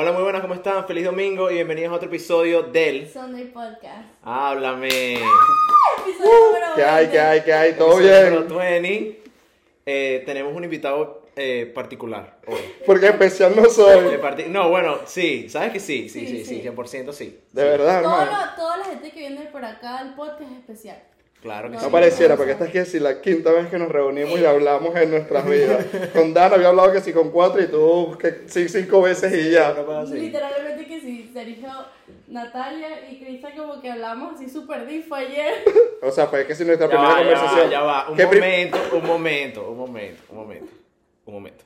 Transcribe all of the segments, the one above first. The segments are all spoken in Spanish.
Hola, muy buenas, ¿cómo están? Feliz domingo y bienvenidos a otro episodio del Sunday Podcast. Háblame. Episodio número ¿Qué hay, 20. qué hay, qué hay? ¿Todo Episodio número bien? 20. Eh, tenemos un invitado eh, particular hoy. Porque especial no De soy. parti- no, bueno, sí, ¿sabes que sí? Sí, sí, Sí, sí, sí. 100% sí. De Sí, verdad, Todo hermano. lo- toda la gente que viene por acá al podcast es especial. Claro que No sí. Pareciera, porque esta es que si la quinta vez que nos reunimos y hablamos en nuestras vidas. Con Dan había hablado que sí con cuatro y tú que sí cinco veces y ya. No. Literalmente que sí, Sergio, Natalia y Crista como que hablamos así súper fue ayer. O sea, fue que si nuestra Ya primera va, ya va, conversación. ya va. Un ¿Qué pri- momento, un momento, un momento, un momento, un momento.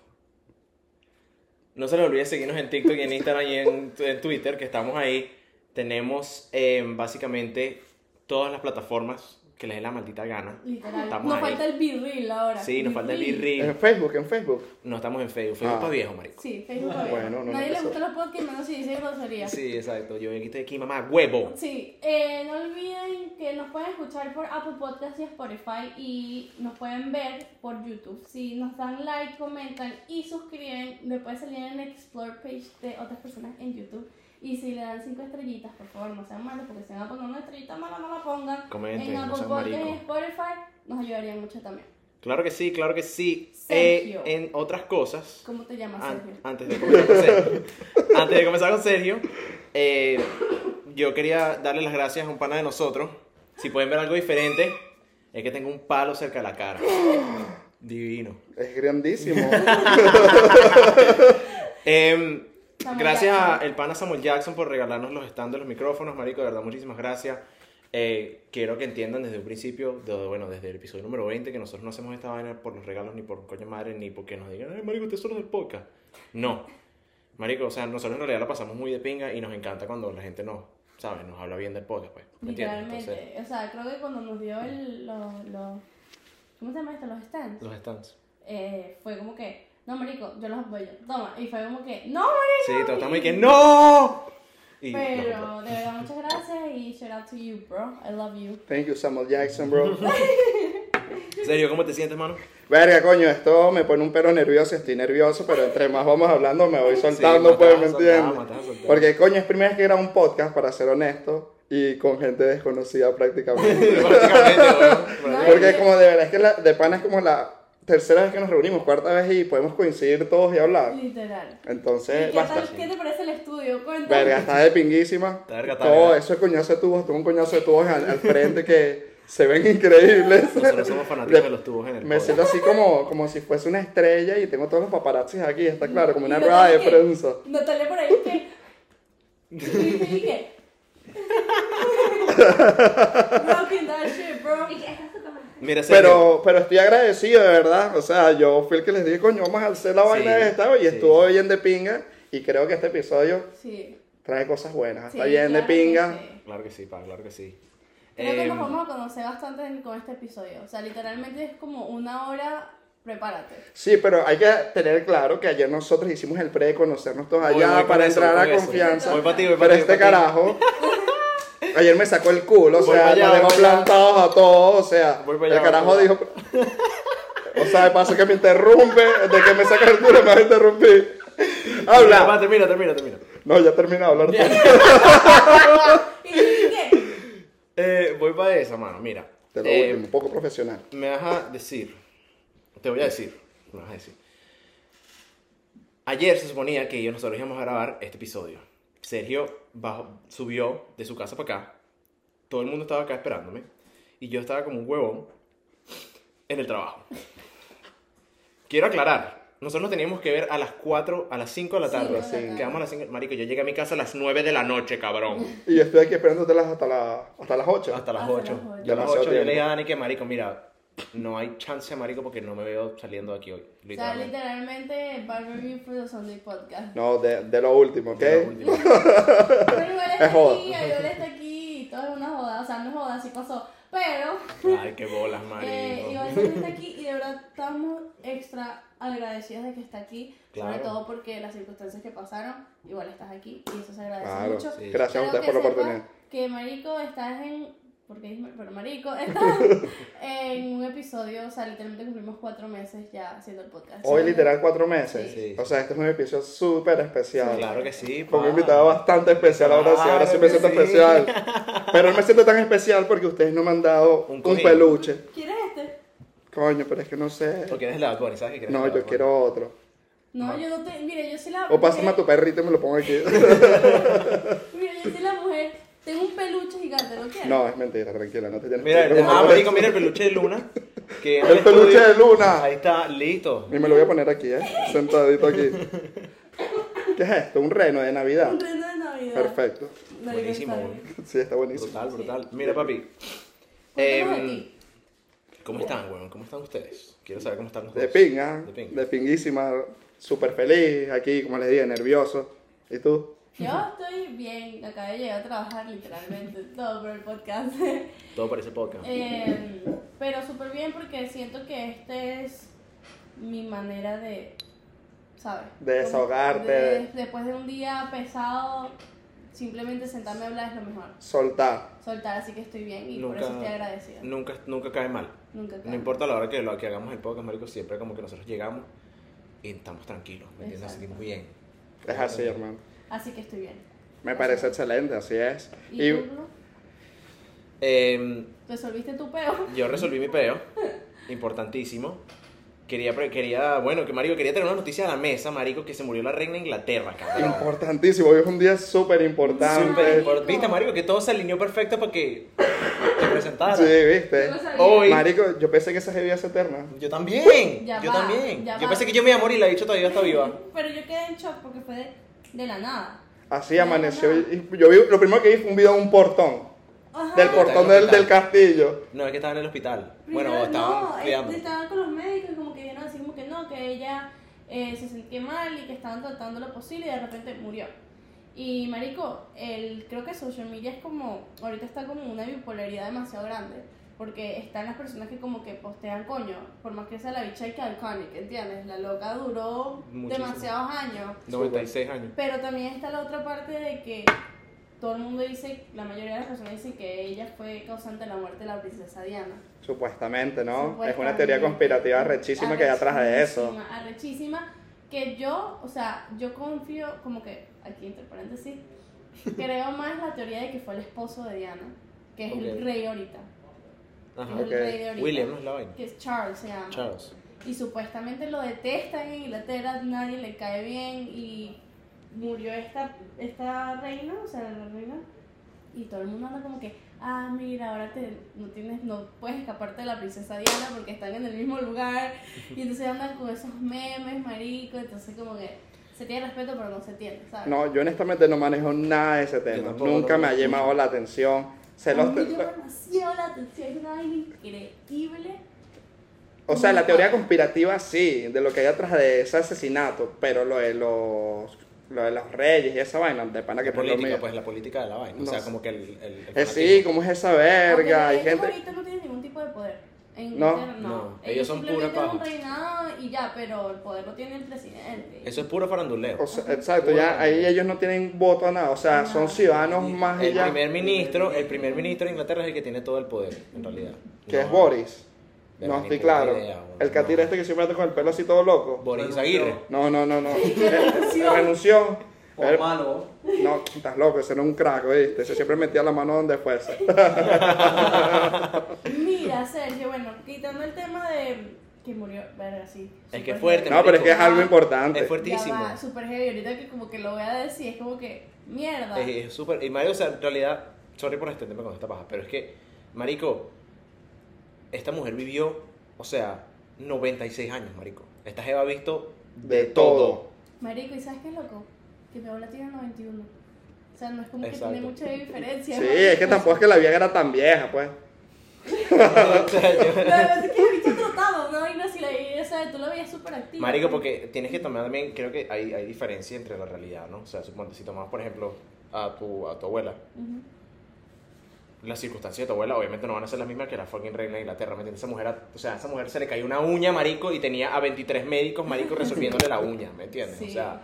No se les olvide seguirnos en TikTok y en Instagram y en, en Twitter, que estamos ahí. Tenemos eh, básicamente todas las plataformas que les dé la maldita gana. Literal. Estamos nos ahí. falta el B-Reel ahora. Sí, nos falta el. B-Reel. En Facebook, en Facebook. No estamos en Facebook. Facebook Ah. para viejo, marico. Sí, Facebook. Ah, todavía. bueno, no Nadie le gusta los podcasts menos si dice grosería. Sí, exacto. Yo aquí estoy aquí, mamá, huevo. Sí, eh, no olviden que nos pueden escuchar por Apple Podcasts y Spotify y nos pueden ver por YouTube. Si nos dan like, comentan y suscriben, después salir en el Explore page de otras personas en YouTube. Y si le dan cinco estrellitas, por favor, no sean malos, porque si van a poner una estrellita mala, no la pongan. Comenten, en no Apple sean Podcasts y. Spotify nos ayudarían mucho también. Claro que sí, claro que sí. Sergio. Eh, en otras cosas, ¿Cómo te llamas, An- Sergio? antes de comenzar con Sergio, antes de comenzar con Sergio, eh, yo quería darle las gracias a un pana de nosotros. Si pueden ver algo diferente, es que tengo un palo cerca de la cara. Divino. Es grandísimo. Em, Samuel gracias Jackson. al pana Samuel Jackson por regalarnos los stands los micrófonos, marico, de verdad, muchísimas gracias. Eh, quiero que entiendan desde un principio, de- bueno, desde el episodio número 20, que nosotros no hacemos esta vaina por los regalos, ni por coño madre, ni porque nos digan, ay, marico, usted solo del podcast. No. Marico, o sea, nosotros en realidad la pasamos muy de pinga y nos encanta cuando la gente nos, ¿sabes? Nos habla bien del podcast, pues. ¿Me entiendes? Literalmente. Entonces, O sea, creo que cuando nos dio el, los, los- ¿Cómo se llama esto? Los stands. los stands. eh, fue como que, no, marico, yo los apoyo, toma. Y fue como que, no, marico. Sí, todos estamos y que, ¡No! Y. Pero de verdad, muchas gracias y shout out to you, bro. I love you. Thank you, Samuel Jackson, bro. Serio, ¿cómo te sientes, mano? Verga, coño, esto me pone un pelo nervioso, estoy nervioso, pero entre más vamos hablando me voy soltando, Sí, pues, ¿me entiendes? Porque, coño, es primera vez que grabo un podcast, para ser honesto, y con gente desconocida prácticamente. Prácticamente, weón. No, Porque como de verdad es que la, de pana es como la tercera vez que nos reunimos, cuarta vez y podemos coincidir todos y hablar. Literal. ¿Y Entonces, qué, basta. tal, ¿Qué te parece el estudio? Cuéntame. Verga, está de pinguísima. Verga, está Todo eso de coñazo de tubos, tengo un coñazo de tubos al, al frente que se ven increíbles. Nosotros somos fanáticos de los tubos en el Me siento así como, como si fuese una estrella y tengo todos los paparazzis aquí, está claro, como una rueda de que- prensa. Natalia por ahí que. That shit, bro. Mira, Pero, pero estoy agradecido, de verdad. O sea, yo fui el que les dije, coño, vamos a hacer la vaina Sí, esta y sí. estuvo bien de pinga. Y creo que este episodio Sí. trae cosas buenas. sí, Está bien claro de pinga. que sí. Claro que sí, pa, claro que sí. Creo que Em, nos vamos a conocer bastante con este episodio. O sea, literalmente es como una hora, prepárate. Sí, pero hay que tener claro que ayer nosotros hicimos el pre de conocernos todos Voy, allá voy con para entrar voy a confianza. Voy pa' ti, voy pa' Pero ti, este voy pa' ti. carajo. Ayer me sacó el culo, o Voy sea, allá, nos dejó allá. plantados a todos, o sea, Voy el allá, carajo dijo, o sea, de paso que me interrumpe, de que me saca el culo me va a interrumpir. Mira, Habla. pa, termina, termina, termina. No, ya terminé de hablar. todo. ¿Y qué? Eh, voy para esa, mano, mira. De lo Eh, último, un poco profesional. me vas a decir, te voy a decir, me vas a decir. Ayer se suponía que yo nosotros íbamos a grabar este episodio. Sergio bajó, subió de su casa para acá. Todo el mundo estaba acá esperándome. Y yo estaba como un huevón en el trabajo. Quiero aclarar. Nosotros nos teníamos que ver a las 4, a las 5 de la Cinco tarde. de la tarde. Quedamos a las 5. Marico, yo llegué a mi casa a las 9 de la noche, cabrón. Y yo estoy aquí esperándote hasta, la, hasta las 8. Hasta las Hasta 8. las ocho. Yo a las Demasiado 8 yo le dije a Dani que, marico, mira, no hay chance, marico, porque no me veo saliendo de aquí hoy. O sea, Literalmente. literalmente, Bar Review for the Sunday Podcast. No, de, de lo último, ¿ok? De lo último. Pero igual está Es joda. aquí, igual está aquí, todo es una joda. O sea, no es joda, sí pasó. Pero, Ay, qué bolas, marico. eh, igual está aquí y de verdad estamos extra agradecidos de que está aquí. Sobre Claro. todo porque las circunstancias que pasaron, igual estás aquí y eso se agradece Claro, mucho. sí. gracias a ustedes por la oportunidad. Que Marico, estás en porque pero marico, en un episodio, o sea, literalmente cumplimos cuatro meses ya haciendo el podcast. Hoy literal cuatro meses. Sí. O sea, este es un episodio súper especial. Claro que sí. Con un invitado bastante especial, ahora sí, ahora sí me siento sí. especial. Pero no me siento tan especial porque ustedes no me han dado Un peluche. ¿Quieres este? Coño, pero es que no sé. Porque eres la Bunny, ¿sabes que quieres No, yo quiero otro. No, yo no te. Mira, yo soy la. O pásame a tu perrito y me lo pongo aquí. Mira, yo soy la mujer. Tengo un peluche gigante, ¿lo quieres? No, es mentira, tranquila, no te tienes Mira, que ah, marico, mira el peluche de Luna. Que en El peluche estudio- de Luna. Ahí está, listo. Y me lo voy a poner aquí, ¿eh? Sentadito aquí. ¿Qué es esto? ¿Un reno de Navidad? Un reno de Navidad. Perfecto. Marico, Buenísimo, está güey. bien. Sí, está buenísimo. Brutal, brutal. Mira, papi. Cuéntanos de em, ti. ¿Cómo están, weón? ¿Cómo están ustedes? Quiero saber cómo están De dos. pinga, De pinga. de pinguísima, súper feliz aquí, como les dije, nervioso. ¿Y tú? Yo estoy bien, acabé de llegar a trabajar literalmente todo por el podcast. Todo parece podcast. Eh, pero súper bien porque siento que este es mi manera de, ¿sabes? De desahogarte. de- después de un día pesado, simplemente sentarme a hablar es lo mejor. Soltar. Soltar, así que estoy bien y por eso estoy agradecida. nunca, nunca cae mal. Nunca No importa la hora que, lo, que hagamos el podcast, marico, siempre como que nosotros llegamos y estamos tranquilos, ¿me entiendes? Nos Exacto. sentimos bien. Es así, hermano. Así que estoy bien. Me parece excelente, así es. ¿Y, Y tú, Bruno? Em, ¿Resolviste tu peo? yo resolví mi peo, importantísimo. Quería, quería, bueno, que marico, quería tener una noticia a la mesa, marico, que se murió la reina de Inglaterra, cabrón. importantísimo, hoy es un día súper importante. Súper import- ¿Viste, marico? Que todo se alineó perfecto para que te presentara. Sí, viste. Yo. Hoy- Marico, yo pensé que esa vida es eterna. Yo también, Ya yo va, también. ya Yo va. pensé que yo me iba a morir y la dicho todavía está viva. Pero yo quedé en shock porque fue de, de la nada. Así amaneció. y- y yo vi, lo primero que vi fue un video de un portón. Ajá. Del portón del, del castillo. No, es que estaba en el hospital. Primero, Bueno, estaban no, cuidando. eh, estaban con los médicos y como que dijeron así como que no, que ella eh, se sentía mal y que estaban tratando lo posible y de repente murió. Y marico, el, creo que social media es como, ahorita está como una bipolaridad demasiado grande. Porque están las personas que como que postean coño, por más que sea la bicha y que iconic, ¿entiendes? La loca duró Muchísimo. demasiados años. 96 años. Pero también está la otra parte de que todo el mundo dice, la mayoría de las personas dicen que ella fue causante de la muerte de la princesa Diana. Supuestamente, ¿no? Es una teoría conspirativa rechísima que hay atrás de eso. Arrechísima, Arrechísima, que yo, o sea, yo confío, como que, aquí entre paréntesis, creo más la teoría de que fue el esposo de Diana, que es el rey ahorita. Ajá. Es Ok. el rey de ahorita. William no es la vaina. Que es Charles, se llama. Charles. Y supuestamente lo detestan en Inglaterra, nadie le cae bien y murió esta, esta reina, o sea, la reina, y todo el mundo anda como que, ah, mira, ahora te, no, tienes, no puedes escaparte de la princesa Diana porque están en el mismo lugar, y entonces andan con esos memes, marico, entonces como que se tiene respeto pero no se tiene, ¿sabes? No, yo honestamente no manejo nada de ese tema. Nunca me ha llamado la atención. Se los me llama demasiado la atención, es una vaina increíble. O sea, la teoría conspirativa sí, de lo que hay atrás de ese asesinato, pero lo de los, lo de los reyes y esa vaina, de pana que La por lo política, mío. pues la política de la vaina. No o sea, sé. como que el. el, el Eh, sí, como es esa verga, hay gente... ahorita no tienen ningún tipo de poder. En No. Inglaterra, no. No, ellos ellos son pura un paja. reinado y ya, pero el poder lo tiene el presidente. Eso es puro faranduleo. O sea, exacto, ya ahí ellos no tienen voto a nada, o sea, son ciudadanos más y El ya. primer ministro, el primer ministro de Inglaterra es el que tiene todo el poder, en realidad. Que No, es Boris. de No estoy claro. idea, bueno, El catira no. este que siempre anda con el pelo así todo loco. Boris Aguirre. No, no, no, no. renunció. Él- malo. No, estás loco, ese era un crack, ¿viste? Ese siempre metía la mano donde fuese. Mira, Sergio, bueno, quitando el tema de que murió, verga, sí. Es que es fuerte. No, pero es que es algo Es importante. fuertísimo. Ya va, súper heavy. Ahorita que como que lo voy a decir, es como que, mierda. Es es súper. Y Mario, o sea, en realidad, sorry por extenderme con esta paja, pero es que, Marico, esta mujer vivió, o sea, 96 años, Marico. Esta Jeva ha visto de, De todo. todo. Marico, ¿y sabes qué es loco? Que mi abuela tiene 91. O sea, no es como Exacto. que tiene mucha diferencia. Sí, es que tampoco es que la vieja era tan vieja, pues. O sea, yo- La verdad es que el bicho trotaba, ¿no? Y no, si la o sea, tú la veías súper activa. Marico, porque tienes que tomar también, creo que hay, hay diferencia entre la realidad, ¿no? O sea, suponte, si tomamos, por ejemplo, a tu, a tu abuela, Ujú. las circunstancias de tu abuela obviamente no van a ser las mismas que la fucking reina de Inglaterra, ¿me entiendes? Esa mujer, a- o sea, a esa mujer se le cayó una uña, marico, y tenía a 23 médicos, marico, resolviéndole la uña, ¿me entiendes? Sí. O sea,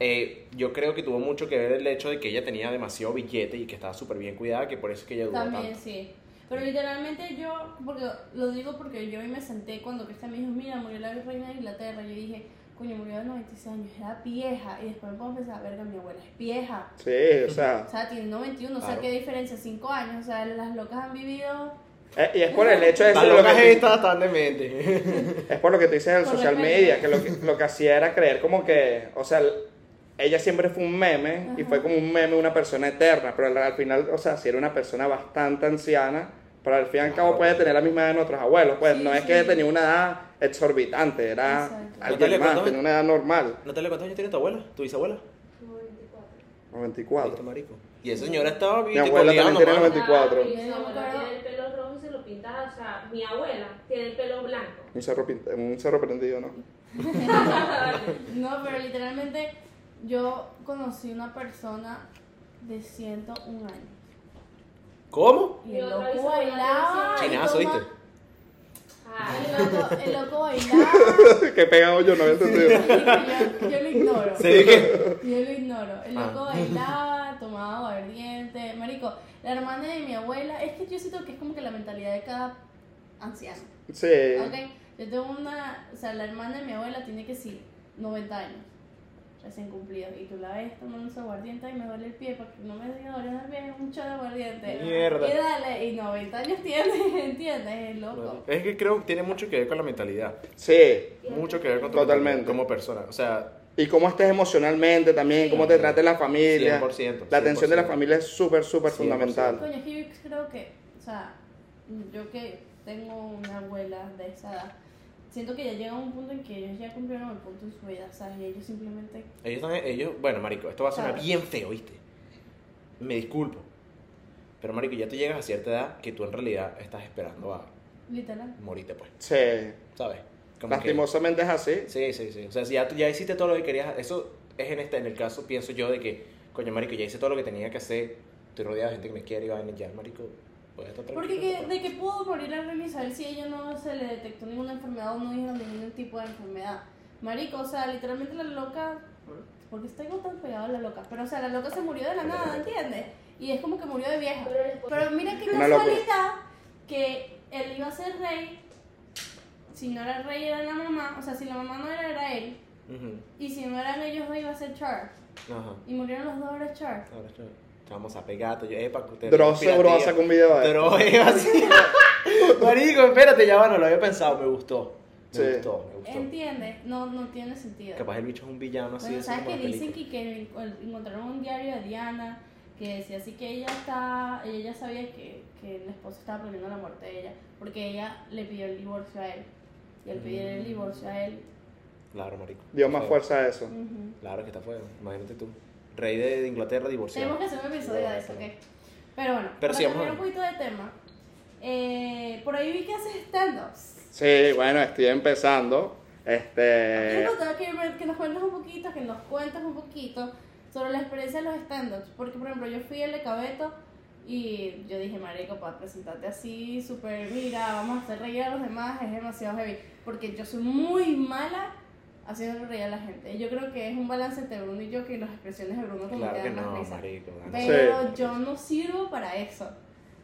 eh, yo creo que tuvo mucho que ver el hecho de que ella tenía demasiado billete y que estaba súper bien cuidada, que por eso es que ella duró También, tanto. sí. Pero literalmente yo, porque lo digo porque yo hoy me senté cuando Cristian me dijo, mira, murió la reina de Inglaterra. Yo dije, coño, murió de 96 años, era vieja. Y después me pongo a pensar, verga, mi abuela es vieja. Sí, o sea. O sea, tiene 91, o sea, Claro. ¿qué diferencia? 5 años. O sea, las locas han vivido. eh, y es por el hecho de eso, lo loca que, esta tan demente. es por lo que tú dices del social media, que lo, que lo que hacía era creer como que, o sea, ella siempre fue un meme y Ajá. fue como un meme una persona eterna, pero al, al final, o sea, si era una persona bastante anciana, pero al fin y al cabo puede tener la misma edad de nuestros abuelos, pues Sí, no es sí. que tenía una edad exorbitante, era Exacto. alguien Natalia, más, ¿cuántos tenía una edad normal, Natalia, ¿cuántos años tiene tu abuela? ¿Tu bisabuela? 94. Viste, marico. Y esa señora estaba Mi viste, abuela también tiene mano. 94. Ah, mi abuela tiene el pelo rojo y se lo pinta, o sea, mi abuela tiene el pelo blanco. Un cerro, un cerro prendido, ¿no? No, pero literalmente yo conocí una persona de 101 años. ¿Cómo? Y el loco bailaba. Chinazo, toma- ¿viste? El loco, el loco bailaba. Qué pegado yo, no había entendido. yo, yo lo ignoro. ¿Se que? Yo lo ignoro. El loco Ah. bailaba, tomaba aguardiente. Marico, la hermana de mi abuela, es que yo siento que es como que la mentalidad de cada anciano. Sí. ¿Ok? Yo tengo una, o sea, la hermana de mi abuela tiene que sí, 90 años, recién cumplidos. Y tú la ves tomando su aguardiente y me duele el pie porque no me dio dolor el pie, un chorro de aguardiente. Mierda. Y dale, y 90 años tiene, ¿entiendes? Es loco. Es que creo que tiene mucho que ver con la mentalidad. Sí. Mucho que ver con tu Totalmente. mentalidad como persona. O sea, Y cómo estés emocionalmente también, cómo te trate la familia. 100%, La atención de la 100%. familia es súper, súper 100%. fundamental. Coño, es que yo creo que, o sea, yo que tengo una abuela de esa edad, siento que ya llega un punto en que ellos ya cumplieron el punto en su vida, ¿sabes? Y ellos simplemente ellos están, ellos, bueno, marico, esto va a sonar Claro. bien feo, ¿viste? Me disculpo. Pero marico, ya tú llegas a cierta edad que tú en realidad estás esperando a Literal. morirte, pues, Sí. ¿sabes? Como que- Lastimosamente es así. Sí, sí, sí. O sea, si ya, tú ya hiciste todo lo que querías, eso es en este, en el caso, pienso yo, de que, coño, marico, ya hice todo lo que tenía que hacer, estoy rodeado de gente que me quiere y va a venir ya, marico, a estar tranquilo. Porque que, de que pudo morir la reina Isabel si ella no se le detectó ninguna enfermedad o no dijeron ningún tipo de enfermedad. Marico, o sea, literalmente la loca, porque estoy tan pegado a la loca, pero o sea, la loca se murió de la nada, ¿entiendes? Y es como que murió de vieja. Pero mira qué Una locura. casualidad que él iba a ser rey, si no era el rey era la mamá, o sea, si la mamá no era, era él, y si no eran ellos dos iba a ser Charles. Ajá. Y murieron los dos ahora Charles. Ahora Vamos a pegar, yo, epa, que usted. Dross seguro va a sacar un video de Dross, así. Marico, espérate, ya va, no lo había pensado, me gustó. Me Sí. gustó, me gustó. ¿Entiendes? No, no tiene sentido. Capaz el bicho es un villano así Bueno, ¿sabes que dicen que, que encontraron un diario de Diana que decía así que ella está, ella ya sabía que, que el esposo estaba planeando la muerte de ella porque ella le pidió el divorcio a él y al pedir el Mm. divorcio a él Claro, marico. Dio más fuerza a eso. ujú. Claro que está feo, imagínate tú. Rey de, de Inglaterra divorciado. tenemos que hacer un episodio de eso, ¿ok? Pero bueno, Pero para sí, vamos cambiar a un poquito de tema eh, por ahí vi que haces stand-ups Sí, bueno, estoy empezando. Este. Quiero contar que, me- que nos cuentes un poquito, que nos cuentes un poquito sobre la experiencia de los stand-ups. Porque, por ejemplo, yo fui al de Cabeto y yo dije, marico, para presentarte así, súper, mira, vamos a hacer reír a los demás, es demasiado heavy. Porque yo soy muy mala haciendo reír a la gente. Yo creo que es un balance entre Bruno y yo, que las expresiones de Bruno como Claro que que dan no, más risa. marico. gana. Pero yo no sirvo para eso.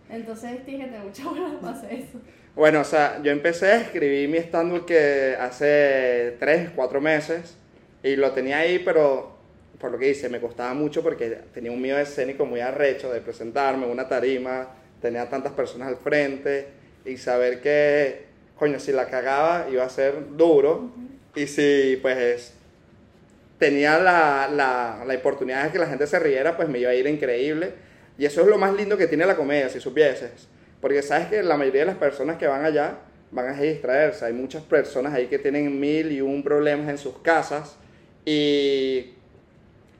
Entonces tienes que tener mucha buena para hacer eso. Bueno, o sea, yo empecé a escribir mi stand-up que hace 3, 4 meses y lo tenía ahí, pero por lo que hice, me costaba mucho porque tenía un miedo escénico muy arrecho de presentarme en una tarima, tenía tantas personas al frente y saber que, coño, si la cagaba iba a ser duro y si, pues, tenía la, la, la oportunidad de que la gente se riera, pues me iba a ir increíble. Y eso es lo más lindo que tiene la comedia, si supieses. Porque sabes que la mayoría de las personas que van allá van a distraerse. Hay muchas personas ahí que tienen mil y un problemas en sus casas y,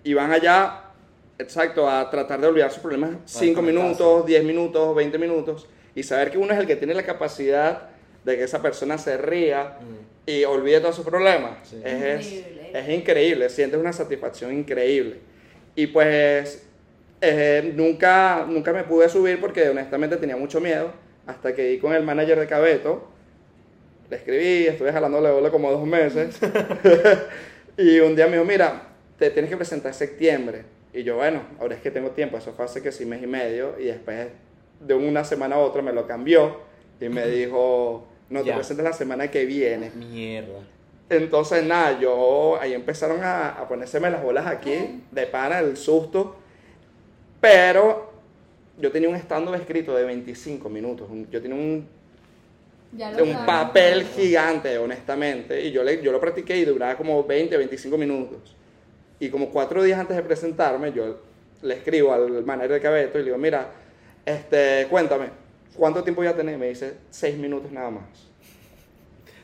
y van allá, exacto, a tratar de olvidar sus problemas 5 desconectarse. minutos, 10 minutos, 20 minutos. Y saber que uno es el que tiene la capacidad de que esa persona se ría Mm. Y olvide todos sus problemas. Sí. Es, es, Increíble. es increíble, sientes una satisfacción increíble. Y pues eh, nunca, nunca me pude subir porque honestamente tenía mucho miedo hasta que di con el manager de Cabeto. Le escribí, estuve jalándole bola como dos meses. y un día me dijo, mira, te tienes que presentar en septiembre. Y yo, bueno, ahora es que tengo tiempo, eso fue hace que sí mes y medio, y después de una semana a otra me lo cambió y me dijo, no, te Ya. presentes la semana que viene. Mierda. Entonces, nada, yo ahí empezaron a, a ponérseme las bolas aquí, de pana, el susto. Pero yo tenía un stand-up escrito de 25 minutos. Yo tenía un, Ya lo un papel gigante, honestamente. Y yo, le, yo lo practiqué y duraba como 20, 25 minutos. Y como cuatro días antes de presentarme, yo le escribo al manager de Cabeto y le digo, mira, este, cuéntame, ¿cuánto tiempo ya tenés? Me dice, seis minutos nada más.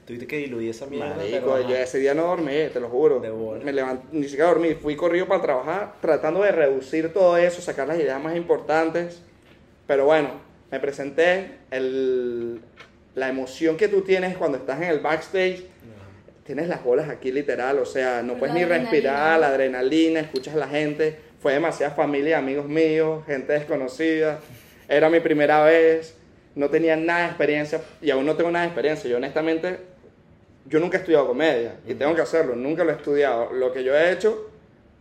Tuviste que diluir esa mierda. Marico, yo ese día no dormí, te lo juro. De bola. Me levanté, ni siquiera dormí, fui corrido para trabajar, tratando de reducir todo eso, sacar las ideas más importantes. Pero bueno, me presenté, el, la emoción que tú tienes cuando estás en el backstage, Ajá. tienes las bolas aquí literal, o sea, no La puedes ni adrenalina. respirar, la adrenalina, escuchas a la gente. Fue demasiada familia, amigos míos, gente desconocida. Era mi primera vez, no tenía nada de experiencia y aún no tengo nada de experiencia. Yo honestamente, yo nunca he estudiado comedia y tengo que hacerlo, nunca lo he estudiado. Lo que yo he hecho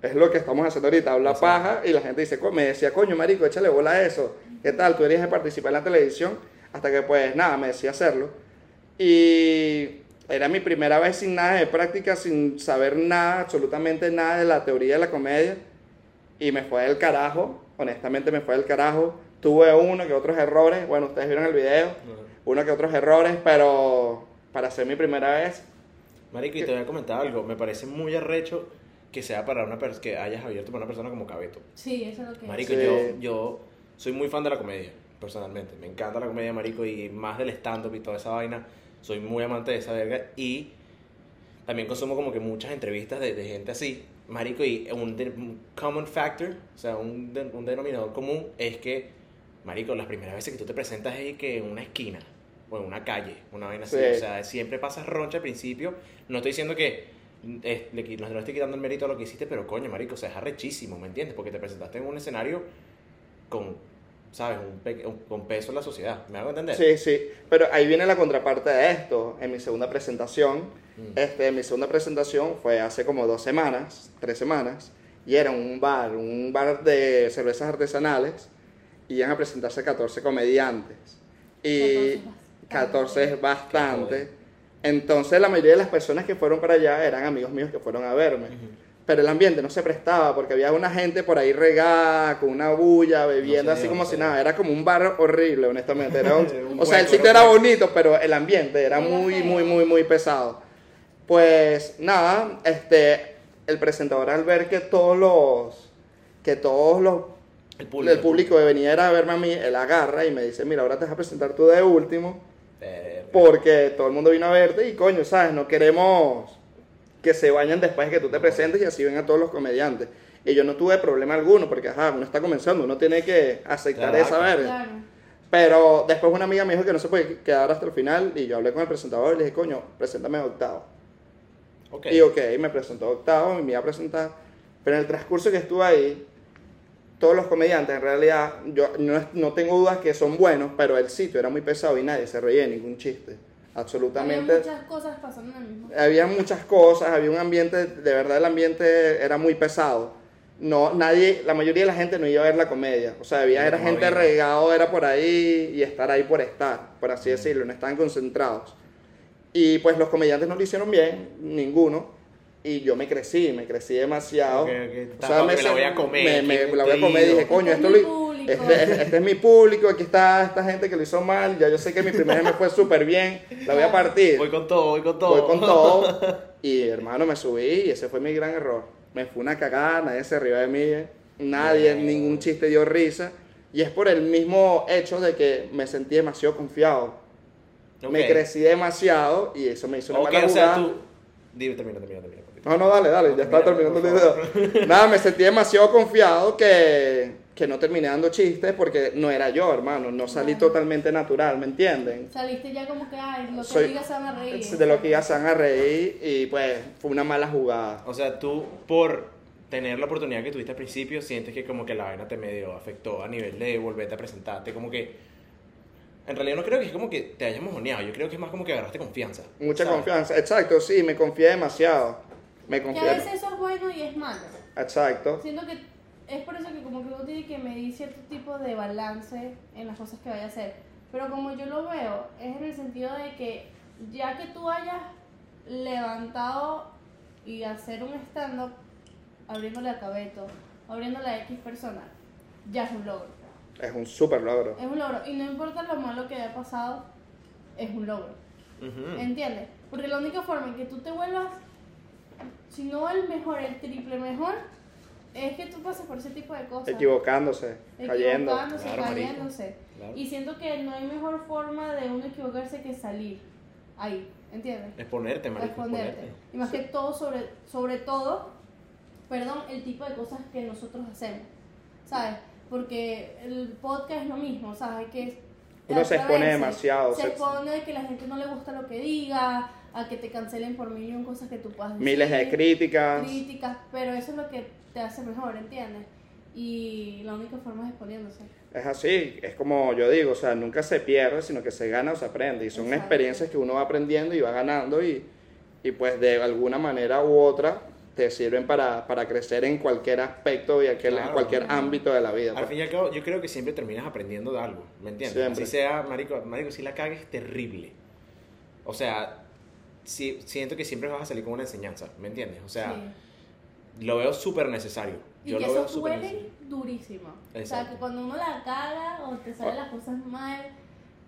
es lo que estamos haciendo ahorita, habla paja y la gente dice, me decía, coño, marico, échale bola a eso. ¿Qué tal? Tú eres de participar en la televisión hasta que pues nada, me decía hacerlo. Y era mi primera vez sin nada de práctica, sin saber nada, absolutamente nada de la teoría de la comedia. Y me fue del carajo, honestamente me fue del carajo. Tuve uno que otros errores, bueno, ustedes vieron el video, Ajá. uno que otros errores, pero para ser mi primera vez, Marico, y te voy a comentar algo. Me parece muy arrecho que sea para una persona que hayas abierto para una persona como Cabeto. Sí, eso es lo que Marico, Sí. yo, yo soy muy fan de la comedia, personalmente. Me encanta la comedia, marico, y más del stand-up y toda esa vaina. Soy muy amante de esa verga. Y también consumo como que muchas entrevistas de, de gente así. Marico, y un, de- un common factor, o sea, un, de- un denominador común es que, marico, las primeras veces que tú te presentas es que en una esquina o en una calle, una vaina así. Sí. O sea, siempre pasas roncha al principio. No estoy diciendo que eh, le no, no estoy quitando el mérito a lo que hiciste, pero coño, marico, o sea, es arrechísimo, ¿me entiendes? Porque te presentaste en un escenario con, ¿sabes? Un, pe- un- con peso en la sociedad. ¿Me hago entender? Sí, sí, pero ahí viene la contraparte de esto. En mi segunda presentación, Mm. este, mi segunda presentación fue hace como dos semanas, tres semanas, y era un bar, un bar de cervezas artesanales, iban a presentarse 14 comediantes. Y 14 es bastante. Entonces la mayoría de las personas que fueron para allá eran amigos míos que fueron a verme. Pero el ambiente no se prestaba porque había una gente por ahí regada, con una bulla, bebiendo No así como no si nada. Era como un bar horrible, honestamente. Era un- Un o sea, el sitio era bonito, pero el ambiente era muy, muy, muy, muy pesado. Pues nada, este, el presentador al ver que todos los, que todos los El el público de venir a verme a mí, él agarra y me dice, mira, ahora te vas a presentar tú de último porque todo el mundo vino a verte y coño, ¿sabes? No queremos que se vayan después de que tú te presentes y así vengan todos los comediantes. Y yo no tuve problema alguno porque, ajá, uno está comenzando, uno tiene que aceptar Claro, esa verga. Claro. Pero después una amiga me dijo que no se puede quedar hasta el final y yo hablé con el presentador y le dije, coño, preséntame octavo. ok. Y ok, me presentó octavo y me iba a presentar. Pero en el transcurso que estuve ahí, todos los comediantes, en realidad, yo no, no tengo dudas que son buenos, pero el sitio era muy pesado y nadie se reía de ningún chiste. Absolutamente. Había muchas cosas pasando en el mismo. Había muchas cosas, había un ambiente, de verdad el ambiente era muy pesado. No, nadie, la mayoría de la gente no iba a ver la comedia. O sea, había era gente había. regado, era por ahí y estar ahí por estar, por así decirlo, no estaban concentrados. Y pues los comediantes no lo hicieron bien, ninguno. Y yo me crecí, me crecí demasiado. Ok, ok. O sea, me la voy a comer, Me, me- qué me la voy a comer y dije, nutrido. coño, Este esto es mi lo- público. este, este es mi público, aquí está esta gente que lo hizo mal, ya yo sé que mi primera vez me fue súper bien, la voy a partir. Voy con todo, voy con todo. Voy con todo. Y hermano, me subí y ese fue mi gran error. Me fue una cagada, nadie se rió de mí, nadie, Bien. ningún chiste dio risa. Y es por el mismo hecho de que me sentí demasiado confiado. Me crecí demasiado y eso me hizo una mala o sea, tú. Dime, termina, termina, termina. No, no, dale, dale, ya está Termina, terminando el video. Nada, me sentí demasiado confiado que, que no terminé dando chistes porque no era yo, hermano. No salí Claro. totalmente natural, ¿me entienden? Saliste ya como que, ay, lo que Soy- digas se van a reír. De lo que se van a reír y pues fue una mala jugada. O sea, tú, por tener la oportunidad que tuviste al principio, sientes que como que la vaina te medio afectó a nivel de volverte a presentarte. Como que. En realidad no creo que es como que te hayas mojoneado. Yo creo que es más como que agarraste confianza. Mucha ¿sabes? confianza, exacto, sí, me confié demasiado. Me Que a veces eso es bueno y es malo. Exacto. Siento que es por eso que como que uno tiene que medir cierto tipo de balance en las cosas que vaya a hacer. Pero como yo lo veo, es en el sentido de que ya que tú hayas levantado y hacer un stand-up abriéndole a Cabeto, abriéndole a X persona, ya es un logro. Es un súper logro. Es un logro. Y no importa lo malo que haya pasado, es un logro. Ujú. ¿Entiendes? Porque la única forma en que tú te vuelvas, si no el mejor, el triple mejor, es que tú pases por ese tipo de cosas. Equivocándose, cayendo. Equivocándose, Claro, cayéndose. Claro. Y siento que no hay mejor forma de uno equivocarse que salir ahí, ¿entiendes? Exponerte, marico, Responderte. exponerte. Y más que todo, sobre, sobre todo, perdón, el tipo de cosas que nosotros hacemos, ¿sabes? Porque el podcast es lo mismo, ¿sabes? Que Uno se expone demasiado, Se se- expone que la gente no le gusta lo que diga, a que te cancelen por mil y un cosas que tú puedas decir. Miles de críticas. Críticas, pero eso es lo que te hace mejor, ¿entiendes? Y la única forma es exponiéndose. Es así, es como yo digo, o sea, nunca se pierde, sino que se gana o se aprende. Y son Exacto. experiencias que uno va aprendiendo y va ganando y, y pues de alguna manera u otra te sirven para, para crecer en cualquier aspecto y aquel- en Claro. cualquier ámbito de la vida. Al pues. fin y al cabo, yo creo que siempre terminas aprendiendo de algo, ¿me entiendes? Siempre. Así sea, marico, marico, si la cagues es terrible. O sea, siento que siempre vas a salir con una enseñanza, ¿me entiendes? O sea, Sí. lo veo súper necesario. Y Yo que lo veo eso duele necesario. durísimo. O sea, que cuando uno la caga o te salen Ah. las cosas mal,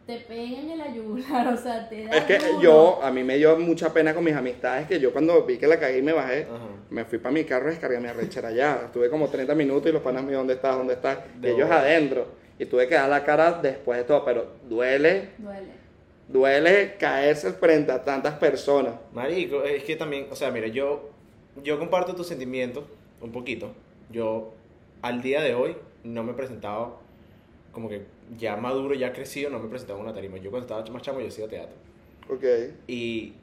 te pegan en la yugular, o sea, te da Es que duro. yo, a mí me dio mucha pena con mis amistades que yo cuando vi que la cagué y me bajé, Ajá. me fui para mi carro y descargué mi arrechera allá. Estuve como 30 minutos y los panas míos, ¿dónde estás? ¿Dónde estás? Y ellos adentro. Y tuve que dar la cara después de todo, pero duele, Duele. Duele caerse frente a tantas personas. Marico, es que también, o sea, mira, yo, yo comparto tus sentimientos un poquito. Yo, al día de hoy, no me he presentado como que ya maduro, ya crecido, no me he presentado en una tarima. Yo cuando estaba más chamo, yo hacía teatro. Ok. Y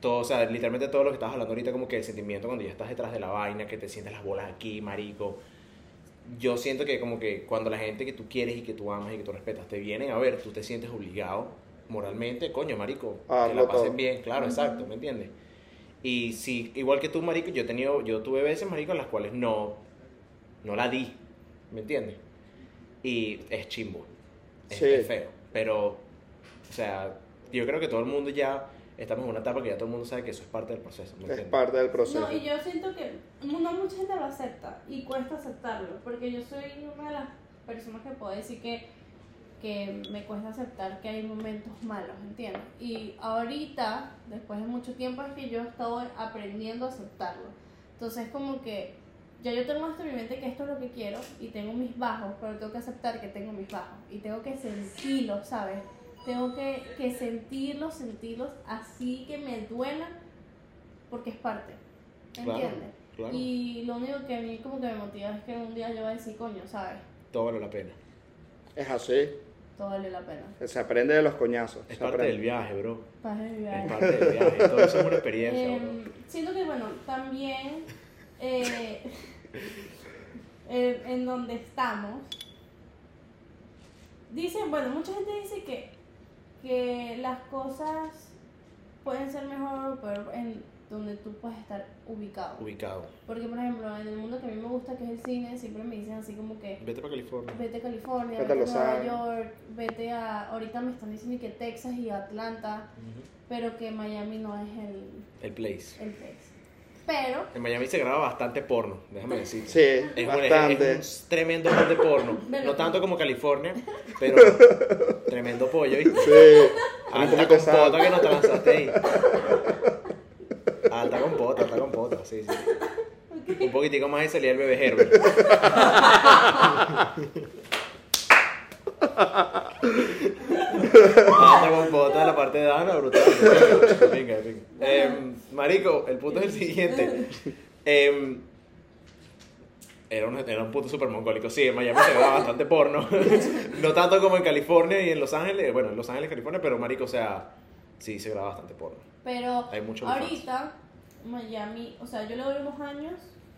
todo, o sea, literalmente todo lo que estabas hablando ahorita, como que el sentimiento cuando ya estás detrás de la vaina, que te sientes las bolas aquí, marico. Yo siento que como que cuando la gente que tú quieres y que tú amas y que tú respetas te vienen a ver, tú te sientes obligado moralmente, coño, marico, Ah, que la pasen todo. bien, claro, exacto, ¿me entiendes? Y sí, igual que tú, marico, yo he tenido, yo tuve veces, marico, en las cuales no, no la di, ¿me entiendes? Y es chimbo, es, Sí. es feo, pero, o sea, yo creo que todo el mundo ya estamos en una etapa que ya todo el mundo sabe que eso es parte del proceso, ¿me Es entiendes? parte del proceso. No, y yo siento que no mucha gente lo acepta y cuesta aceptarlo, porque yo soy una de las personas que puedo decir que, que me cuesta aceptar que hay momentos malos, ¿entiendes? Y ahorita, después de mucho tiempo, es que yo he estado aprendiendo a aceptarlo. Entonces, como que ya yo tengo esto en mi mente que esto es lo que quiero y tengo mis bajos, pero tengo que aceptar que tengo mis bajos y tengo que sentirlos, ¿sabes? Tengo que, que sentirlos, sentirlos así que me duela porque es parte. Claro, ¿Entiendes? claro. Y lo único que a mí como que me motiva es que un día yo voy a decir, coño, ¿sabes? Todo vale la pena. Es así. Todo vale la pena. Se aprende de los coñazos. Es parte aprende. del viaje, bro. Es viaje. parte del viaje. Todo eso es una experiencia, Eh, bro. siento que, bueno, también eh, eh, en donde estamos, dicen, bueno, mucha gente dice que, que las cosas pueden ser mejor o peor en donde tú puedes estar ubicado. Ubicado. Porque, por ejemplo, en el mundo que a mí me gusta, que es el cine, siempre me dicen así como que Vete para California. vete a California, Vete vete, a Nueva. York, vete a... Ahorita me están diciendo que Texas y Atlanta, pero que Miami no es el, El place. el place. Pero, En Miami se graba bastante porno, déjame decirte. Sí, Es, un- es- bastante. un tremendo de porno. No tanto como California, pero tremendo pollo. ¿viste? Sí. Sal. compota que no te lanzaste ahí. Compota, sí, sí. Un poquitico más y salía el bebé Herbert. Alta compota de la parte de Dana, brutal. Venga, venga. Em, marico, el punto es el siguiente. Em, era un, era un punto súper mongólico. Sí, en Miami se graba bastante porno. no tanto como en California y en Los Ángeles. Bueno, en Los Ángeles, California, pero marico, o sea, sí se graba bastante porno. pero Hay mucho ahorita Miami, o sea, yo le doy unos años,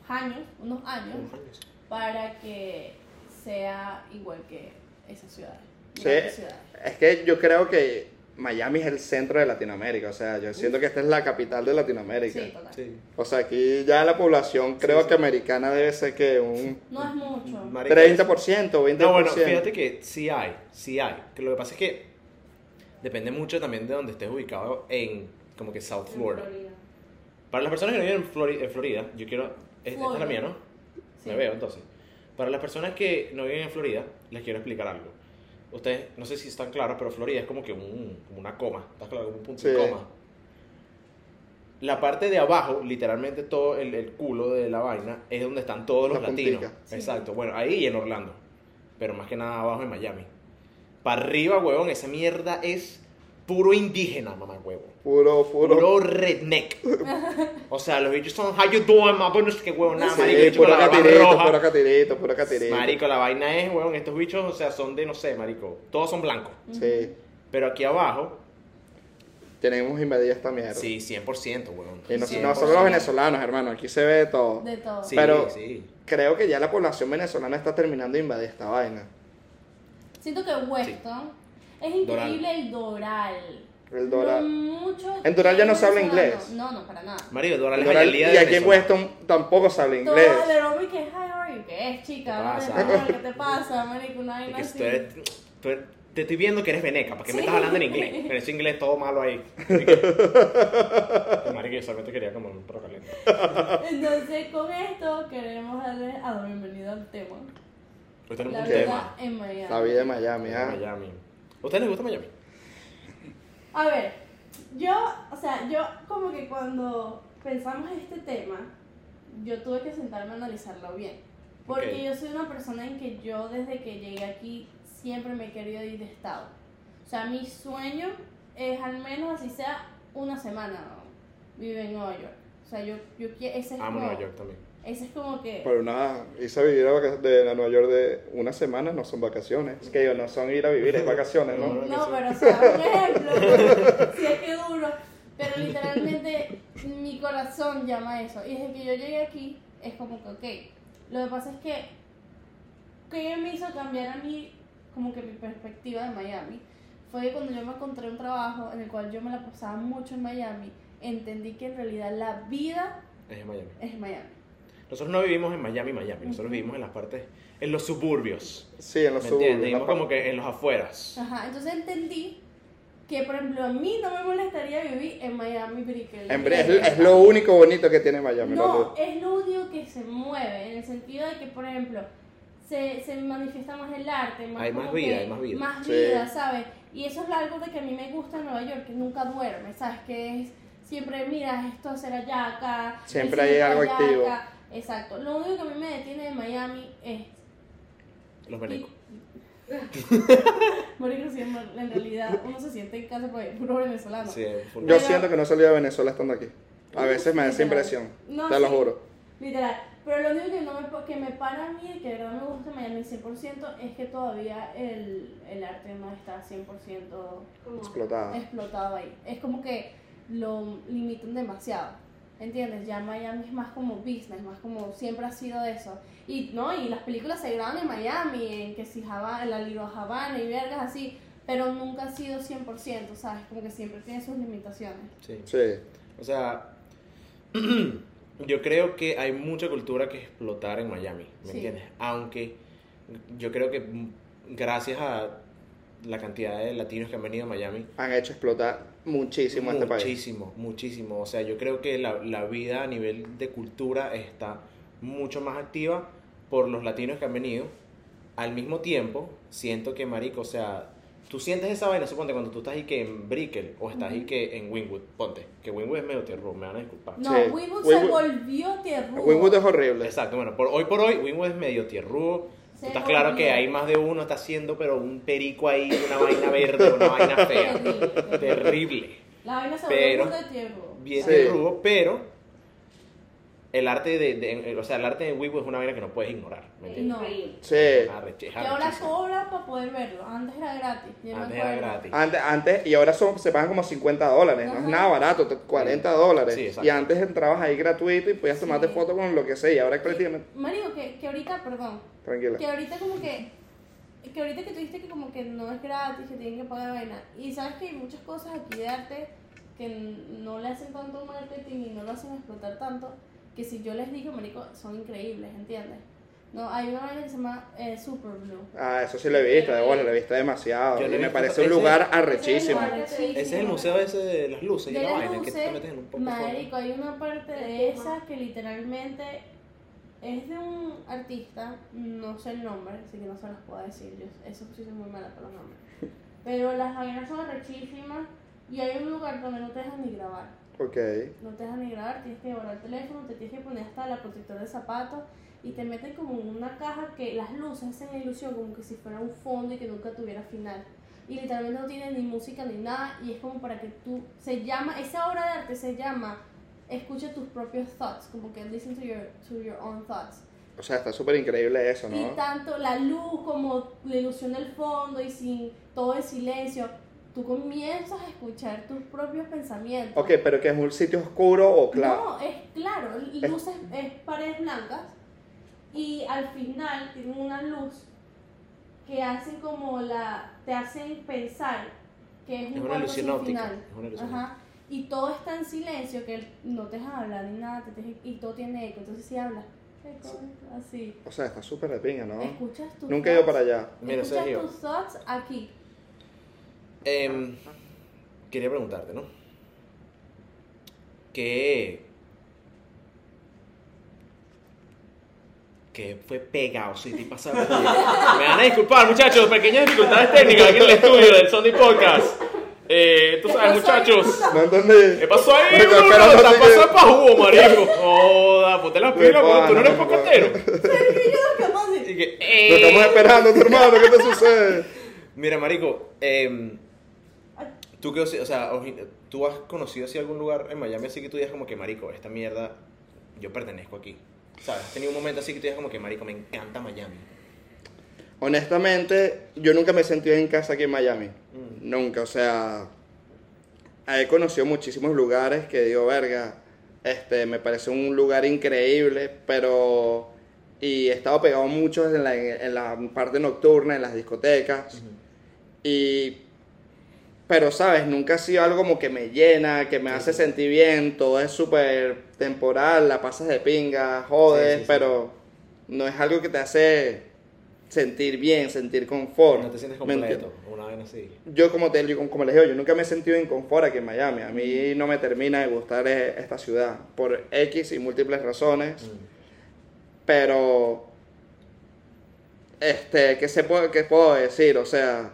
años, unos años, para que sea igual que esas ciudades. Sí. ciudades. Es que yo creo que Miami es el centro de Latinoamérica, o sea, yo siento que esta es la capital de Latinoamérica. Sí, total. Sí. O sea, aquí ya la población creo que americana debe ser que un No es mucho. Marico, 30%, 20%. No, bueno, fíjate que sí hay, sí hay. Que lo que pasa es que depende mucho también de donde estés ubicado en como que South En Florida. Para las personas que no viven en Florida, en Florida yo quiero... Esta es la mía, ¿no? Sí. Me veo entonces. Para las personas que no viven en Florida, les quiero explicar algo. Ustedes, no sé si están claros, pero Florida es como que un, como una coma. ¿Estás claro? Como un punto de Sí. coma. La parte de abajo, literalmente todo el, el culo de la vaina, es donde están todos los La latinos. Sí. Exacto. Bueno, ahí y en Orlando. Pero más que nada abajo en Miami. Para arriba, huevón, esa mierda es puro indígena, mamá huevo. Puro, puro. Puro redneck. O sea, los bichos son, how you doing, ma? Bueno, es que huevón, nada, Sí, marico, puro catirito, puro catirito, puro catirito. Marico, la vaina es, huevón, estos bichos, o sea, son de, no sé, marico, todos son blancos. Sí, Pero aquí abajo, tenemos invadida esta mierda. sí, 100%, huevón. Y no, 100%. nosotros los venezolanos, hermano, aquí se ve todo. De todo. Sí, Pero- sí. Creo que ya la población venezolana está terminando de invadir esta vaina. Siento que Weston es increíble el Doral. El Doral. Mucho En Doral ya no se habla inglés. No, no, para nada. Marico, Doral es Doral- el día y de aquí en. Weston tampoco se habla Todo inglés. el Romy que hi, how are you? ¿Qué es, chica? ¿Qué Habla pasa? ¿Qué te pasa, marico? Una Es vaina así. tú eres- tú eres- te estoy viendo que eres veneca, ¿para qué me Sí. estás hablando en inglés? Pero ese inglés todo malo ahí. Marico, yo solamente quería como un perro caliente. Entonces, con esto queremos darle a la bienvenida al tema. Tenemos La un vida tema. en Miami. La vida de Miami, ¿ah? Miami. ¿A ustedes les gusta Miami? A ver, yo, o sea, yo como que cuando pensamos este tema, yo tuve que sentarme a analizarlo bien. Porque Ok. yo soy una persona en que yo desde que llegué aquí siempre me he querido ir de estado. O sea, mi sueño es al menos así sea una semana vive en Nueva York. O sea, yo, yo quiero, ese es Amo como, Nueva York también. Ese es como que... Pero nada, irse a vivir a de la Nueva York de una semana no son vacaciones. Es que ellos no son ir a vivir, es vacaciones, ¿no? No, pero o sea, un ejemplo, si es que duro, pero literalmente mi corazón llama a eso. Y desde que yo llegué aquí, es como que, ok, lo que pasa es que, ¿qué me hizo cambiar a mí como que mi perspectiva de Miami? Fue que cuando yo me encontré un trabajo en el cual yo me la pasaba mucho en Miami, entendí que en realidad la vida Es en Miami. es en Miami. Nosotros no vivimos en Miami, Miami. Nosotros vivimos en las partes, en los suburbios. Sí, en los ¿Me suburbios. entiendes? Vivimos como que en los afueras. Ajá, entonces entendí que, por ejemplo, a mí no me molestaría vivir en Miami, Brickell. Es, es lo único bonito que tiene Miami. No, es lo único que se mueve, en el sentido de que, por ejemplo, se, se manifiesta más el arte, más Hay más vida, que- hay más vida. Más Sí. vida, ¿sabes? Y eso es algo de que a mí me gusta en Nueva York, que nunca duerme, ¿sabes? Que es siempre, mira, esto hacer allá, acá. Siempre hay algo allá, activo. acá. Exacto. Lo único que a mí me detiene de Miami es... Los venecos. Marico, sí, en realidad uno se siente en casa porque es puro venezolano. Sí. Yo Pero- siento que no salí de Venezuela estando aquí. A veces me da esa impresión. No, te lo juro. Literal. Pero lo único que, no me, que me para a mí y que de verdad me gusta Miami 100% es que todavía el, el arte no está 100% Como- Explotada. explotado ahí. Es como que lo limitan demasiado. ¿Entiendes? Ya Miami es más como business, más como siempre ha sido eso. Y no, y las películas se graban en Miami, en que si Havana, en la Little Havana y vergas así, pero nunca ha sido 100%, ¿sabes? Como que siempre tiene sus limitaciones. Sí. Sí. O sea, yo creo que hay mucha cultura que explotar en Miami, ¿me Sí. entiendes? Aunque yo creo que mm, gracias a la cantidad de latinos que han venido a Miami, Han hecho explotar muchísimo a este país. muchísimo, muchísimo. O sea, yo creo que la, la vida a nivel de cultura está mucho más activa por los latinos que han venido. Al mismo tiempo, siento que, marico, o sea, tú sientes esa vaina, suponte, cuando tú estás ahí que en Brickell o estás ahí Ujú. que en Wynwood, ponte, que Wynwood es medio tierra, me van a disculpar. No, Sí. Winwood se Wynwood- volvió tierrudo. Wynwood es horrible. Exacto, bueno, por, hoy por hoy Wynwood es medio tierrudo. Estás claro que hay más de uno está haciendo, pero un perico ahí, una vaina verde, una vaina fea. Terrible. La vaina se Pero- de tierrudo. bien Sí. tierrudo, pero el arte de, de- o sea, el arte de Weibo es una vaina que no puedes ignorar, ¿me entiendes? Increíble. Sí. Arreche- es Que ahora cobra para poder verlo. Antes era gratis. Antes era gratis. Antes, antes, y ahora son, se pagan como 50 dólares, no es nada barato, te- 40 dólares. Sí, y antes entrabas ahí gratuito y podías tomarte Sí. fotos con lo que sea, y ahora prácticamente... Marico, que, que ahorita, perdón, Tranquila. que ahorita como que que ahorita que tú dijiste que como que no es gratis, que tienen que pagar vaina. Y sabes que hay muchas cosas aquí de arte que n- no le hacen tanto marketing y no lo hacen explotar tanto, que si yo les digo, marico, son increíbles, ¿entiendes? No, hay una vaina que se llama eh, Super Blue. Ah, eso sí lo he visto, de bola, lo he visto demasiado. Yo Y me visto parece un ese- lugar Ese arrechísimo. es el arrechísimo. Ese es el museo ese de las luces y De la las vaina, que te metes en un poco Marico, hay una parte de esas que literalmente es de un artista, no sé el nombre, así que no se los puedo decir, yo eso sí soy muy mala para los nombres. Pero las vainas son rechísimas y hay un lugar donde no te dejan ni grabar. Ok. No te dejan ni grabar, tienes que llevar el teléfono, te tienes que poner hasta la protectora de zapatos y te meten como en una caja que las luces hacen ilusión como que si fuera un fondo y que nunca tuviera final. Y literalmente no tiene ni música ni nada y es como para que tú, se llama, esa obra de arte se llama escucha tus propios thoughts, como que listen to your, to your own thoughts. O sea, está súper increíble eso, Y ¿no? tanto la luz como la ilusión del fondo y sin todo el silencio, tú comienzas a escuchar tus propios pensamientos. Ok, pero que es un sitio oscuro o claro. No, es claro, Es- luces, es paredes blancas y al final tienen una luz que hacen como la, te hacen pensar que es un Es una cuarto ilusión sin óptica, final. es una Ajá. Y todo está en silencio, que no te dejan hablar ni nada, te dejan- y todo tiene eco, entonces si hablas, eco, así. O sea, está súper de pinga, ¿no? Escuchas tus Nunca he ido thoughts, para allá. Mira, escuchas Sergio. tus thoughts aquí. Em, quería preguntarte, ¿no? ¿Qué. ¿Qué fue pegado? Sí, te pasa. Me van a disculpar, muchachos, pequeñas dificultades técnicas aquí en el estudio del Sony Podcast. Eh, tú ¿Qué sabes, muchachos. No entendí. ¿Qué pasó ahí, Está pasando qué- pa' jugo, marico. Joda, ponte la pila, pana, tú no eres por favor. pocatero. ¿Qué Y que, Lo eh. estamos esperando, tu hermano, ¿qué te sucede? Mira, marico, em, tú que, o sea, tú has conocido así algún lugar en Miami así que tú digas como que, marico, esta mierda, yo pertenezco aquí. ¿Sabes? Has tenido un momento así que tú digas como que, marico, me encanta Miami. Honestamente, yo nunca me he sentido en casa aquí en Miami. Mm. Nunca, o sea, he conocido muchísimos lugares que digo, verga, este, me parece un lugar increíble, pero... Y he estado pegado mucho en la, en la parte nocturna, en las discotecas. Y... Pero, ¿sabes? Nunca ha sido algo como que me llena, que me hace sentir bien, todo es súper temporal, la pasas de pinga, jodes, Sí, sí, sí. pero no es algo que te hace sentir bien, sentir confort. No te sientes completo, una vez así. Yo como te digo, como les digo, yo nunca me he sentido en confort aquí en Miami. A mí no me termina de gustar eh, esta ciudad por X y múltiples razones. Mm. Pero este, ¿qué se puede qué puedo decir? O sea,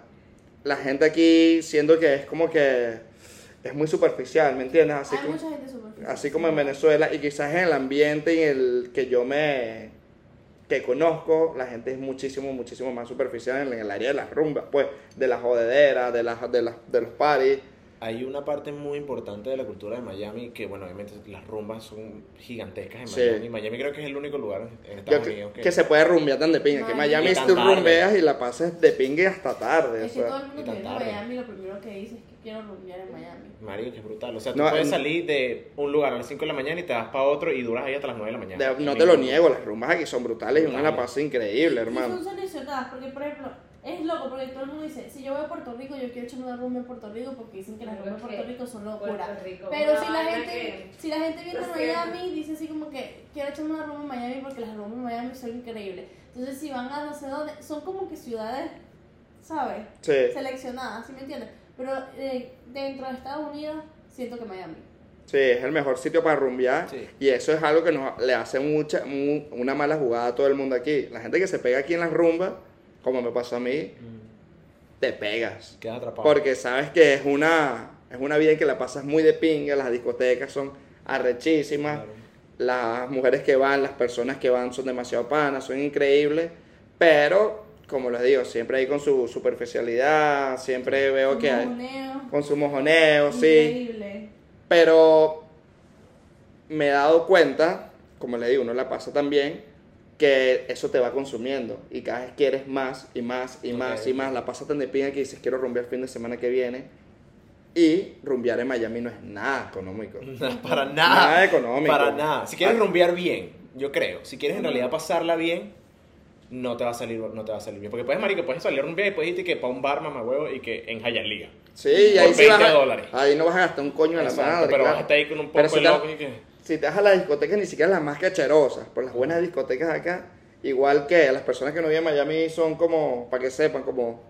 la gente aquí siento que es como que es muy superficial, ¿me entiendes? Así Hay como, mucha gente superficial. así como en Venezuela y quizás en el ambiente en el que yo me que conozco, la gente es muchísimo, muchísimo más superficial en el área de las rumbas, pues, de las jodederas, de las, de las, de los parties. Hay una parte muy importante de la cultura de Miami que, bueno, obviamente las rumbas son gigantescas en Sí. Miami. Miami creo que es el único lugar en Yo Estados que, Unidos que... que se puede rumbear tan de pinga, que Miami y tú tarde. rumbeas y la pasas de pinga hasta tarde. Es o que todo el mundo que viene a. Miami lo primero que dice es que quiero rumbear en Miami. Marico, que es brutal. O sea, tú No, puedes en- salir de un lugar a las 5 de la mañana y te vas para otro y duras ahí hasta las 9 de la mañana. De- no te lo niego, las rumbas aquí son brutales y uno la pasa increíble, Y hermano. son seleccionadas, porque por ejemplo, es loco porque todo el mundo dice, si yo voy a Puerto Rico, yo quiero echarme una rumba en Puerto Rico porque dicen que las rumbas en Puerto Rico son locura. Rico, Pero si la gente, que- si la gente viene a. Miami, dice así como que quiero echarme una rumba en Miami porque las rumbas en Miami son increíbles. Entonces si van a no sé dónde, son como que ciudades, ¿sabes? Sí, Seleccionadas, ¿sí me entiendes? Pero eh, dentro de Estados Unidos, siento que Miami. sí, es el mejor sitio para rumbear Sí. y eso es algo que nos, le hace mucha, mu- una mala jugada a todo el mundo aquí. La gente que se pega aquí en las rumbas, como me pasó a mí, te pegas. Quedas atrapado. Porque sabes que es una, es una vida en que la pasas muy de pinga, las discotecas son arrechísimas, Claro. las mujeres que van, las personas que van son demasiado panas, son increíbles, pero como les digo, siempre ahí con su superficialidad, siempre veo que hay, Mojoneo, con su mojoneo, sí, increíble. pero me he dado cuenta, como le digo, uno la pasa también, que eso te va consumiendo y cada vez quieres más y más y más Ok. y más. La pasa tan de pinga que dices, quiero rumbear el fin de semana que viene. Y rumbear en Miami no es nada económico. Para nada. Nada económico. Para nada. Si quieres rumbear bien, yo creo. Si quieres en realidad pasarla bien, no te va a salir, no te va a salir bien. Porque puedes, marico, puedes salir un día y puedes irte que para un bar, mamá huevo, y que en Hialeah. Sí, y ahí Por sí vas 20 a- dólares. Ahí no vas a gastar un coño de la madre. pero claro. vas a estar ahí con un poco de si loco y que... Si te vas a las discotecas, ni siquiera las más cacherosas, por las buenas discotecas acá, igual que las personas que no viven en Miami son como, para que sepan, como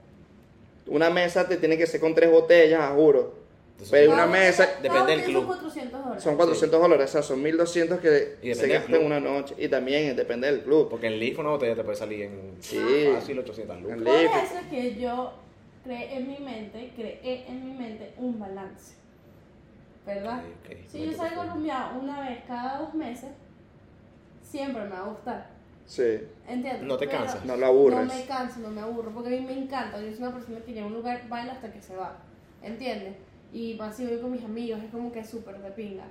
una mesa te tiene que ser con tres botellas, a juro. Entonces, Pero una mesa- depende del club. Son 400 dólares. Son 400 dólares, o sea, son 1200 que se gastan club. una noche. Y también depende del club. Porque en Leaf una botella te puede salir en Sí. fácil 800 lucas. En Por eso es que yo creé en mi mente, creé en mi mente un balance. ¿Verdad? Si yo salgo a rumbear una vez cada dos meses, siempre me va a gustar. Sí, ¿Entiendes? No te Pero cansas. no lo aburres. No me canso, no me aburro, porque a mí me encanta. Yo soy una persona que llega a un lugar, baila hasta que se va. ¿Entiendes? Y así voy con mis amigos, es como que es súper de pinga.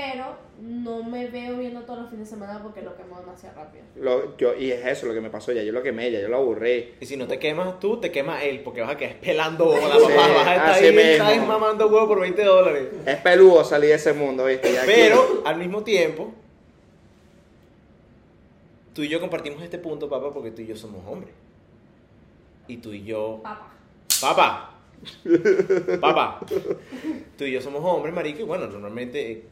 Pero no me veo viendo todos los fines de semana porque lo quemo demasiado rápido. Lo- yo, y es eso lo que me pasó ya. Yo lo quemé, ya yo lo aburrí. Y si no te quemas tú, te quema él, porque vas a quedar pelando bola, Sí, papá. Vas a estar así ahí, mismo. ¿sabes? mamando huevo por 20 dólares. Es peludo salir de ese mundo, ¿viste? Ya aquí- Pero, al mismo tiempo, tú y yo compartimos este punto, papá, porque tú y yo somos hombres. Y tú y yo... Papá. Papá. Papá. Tú y yo somos hombres, marico, y bueno, normalmente eh,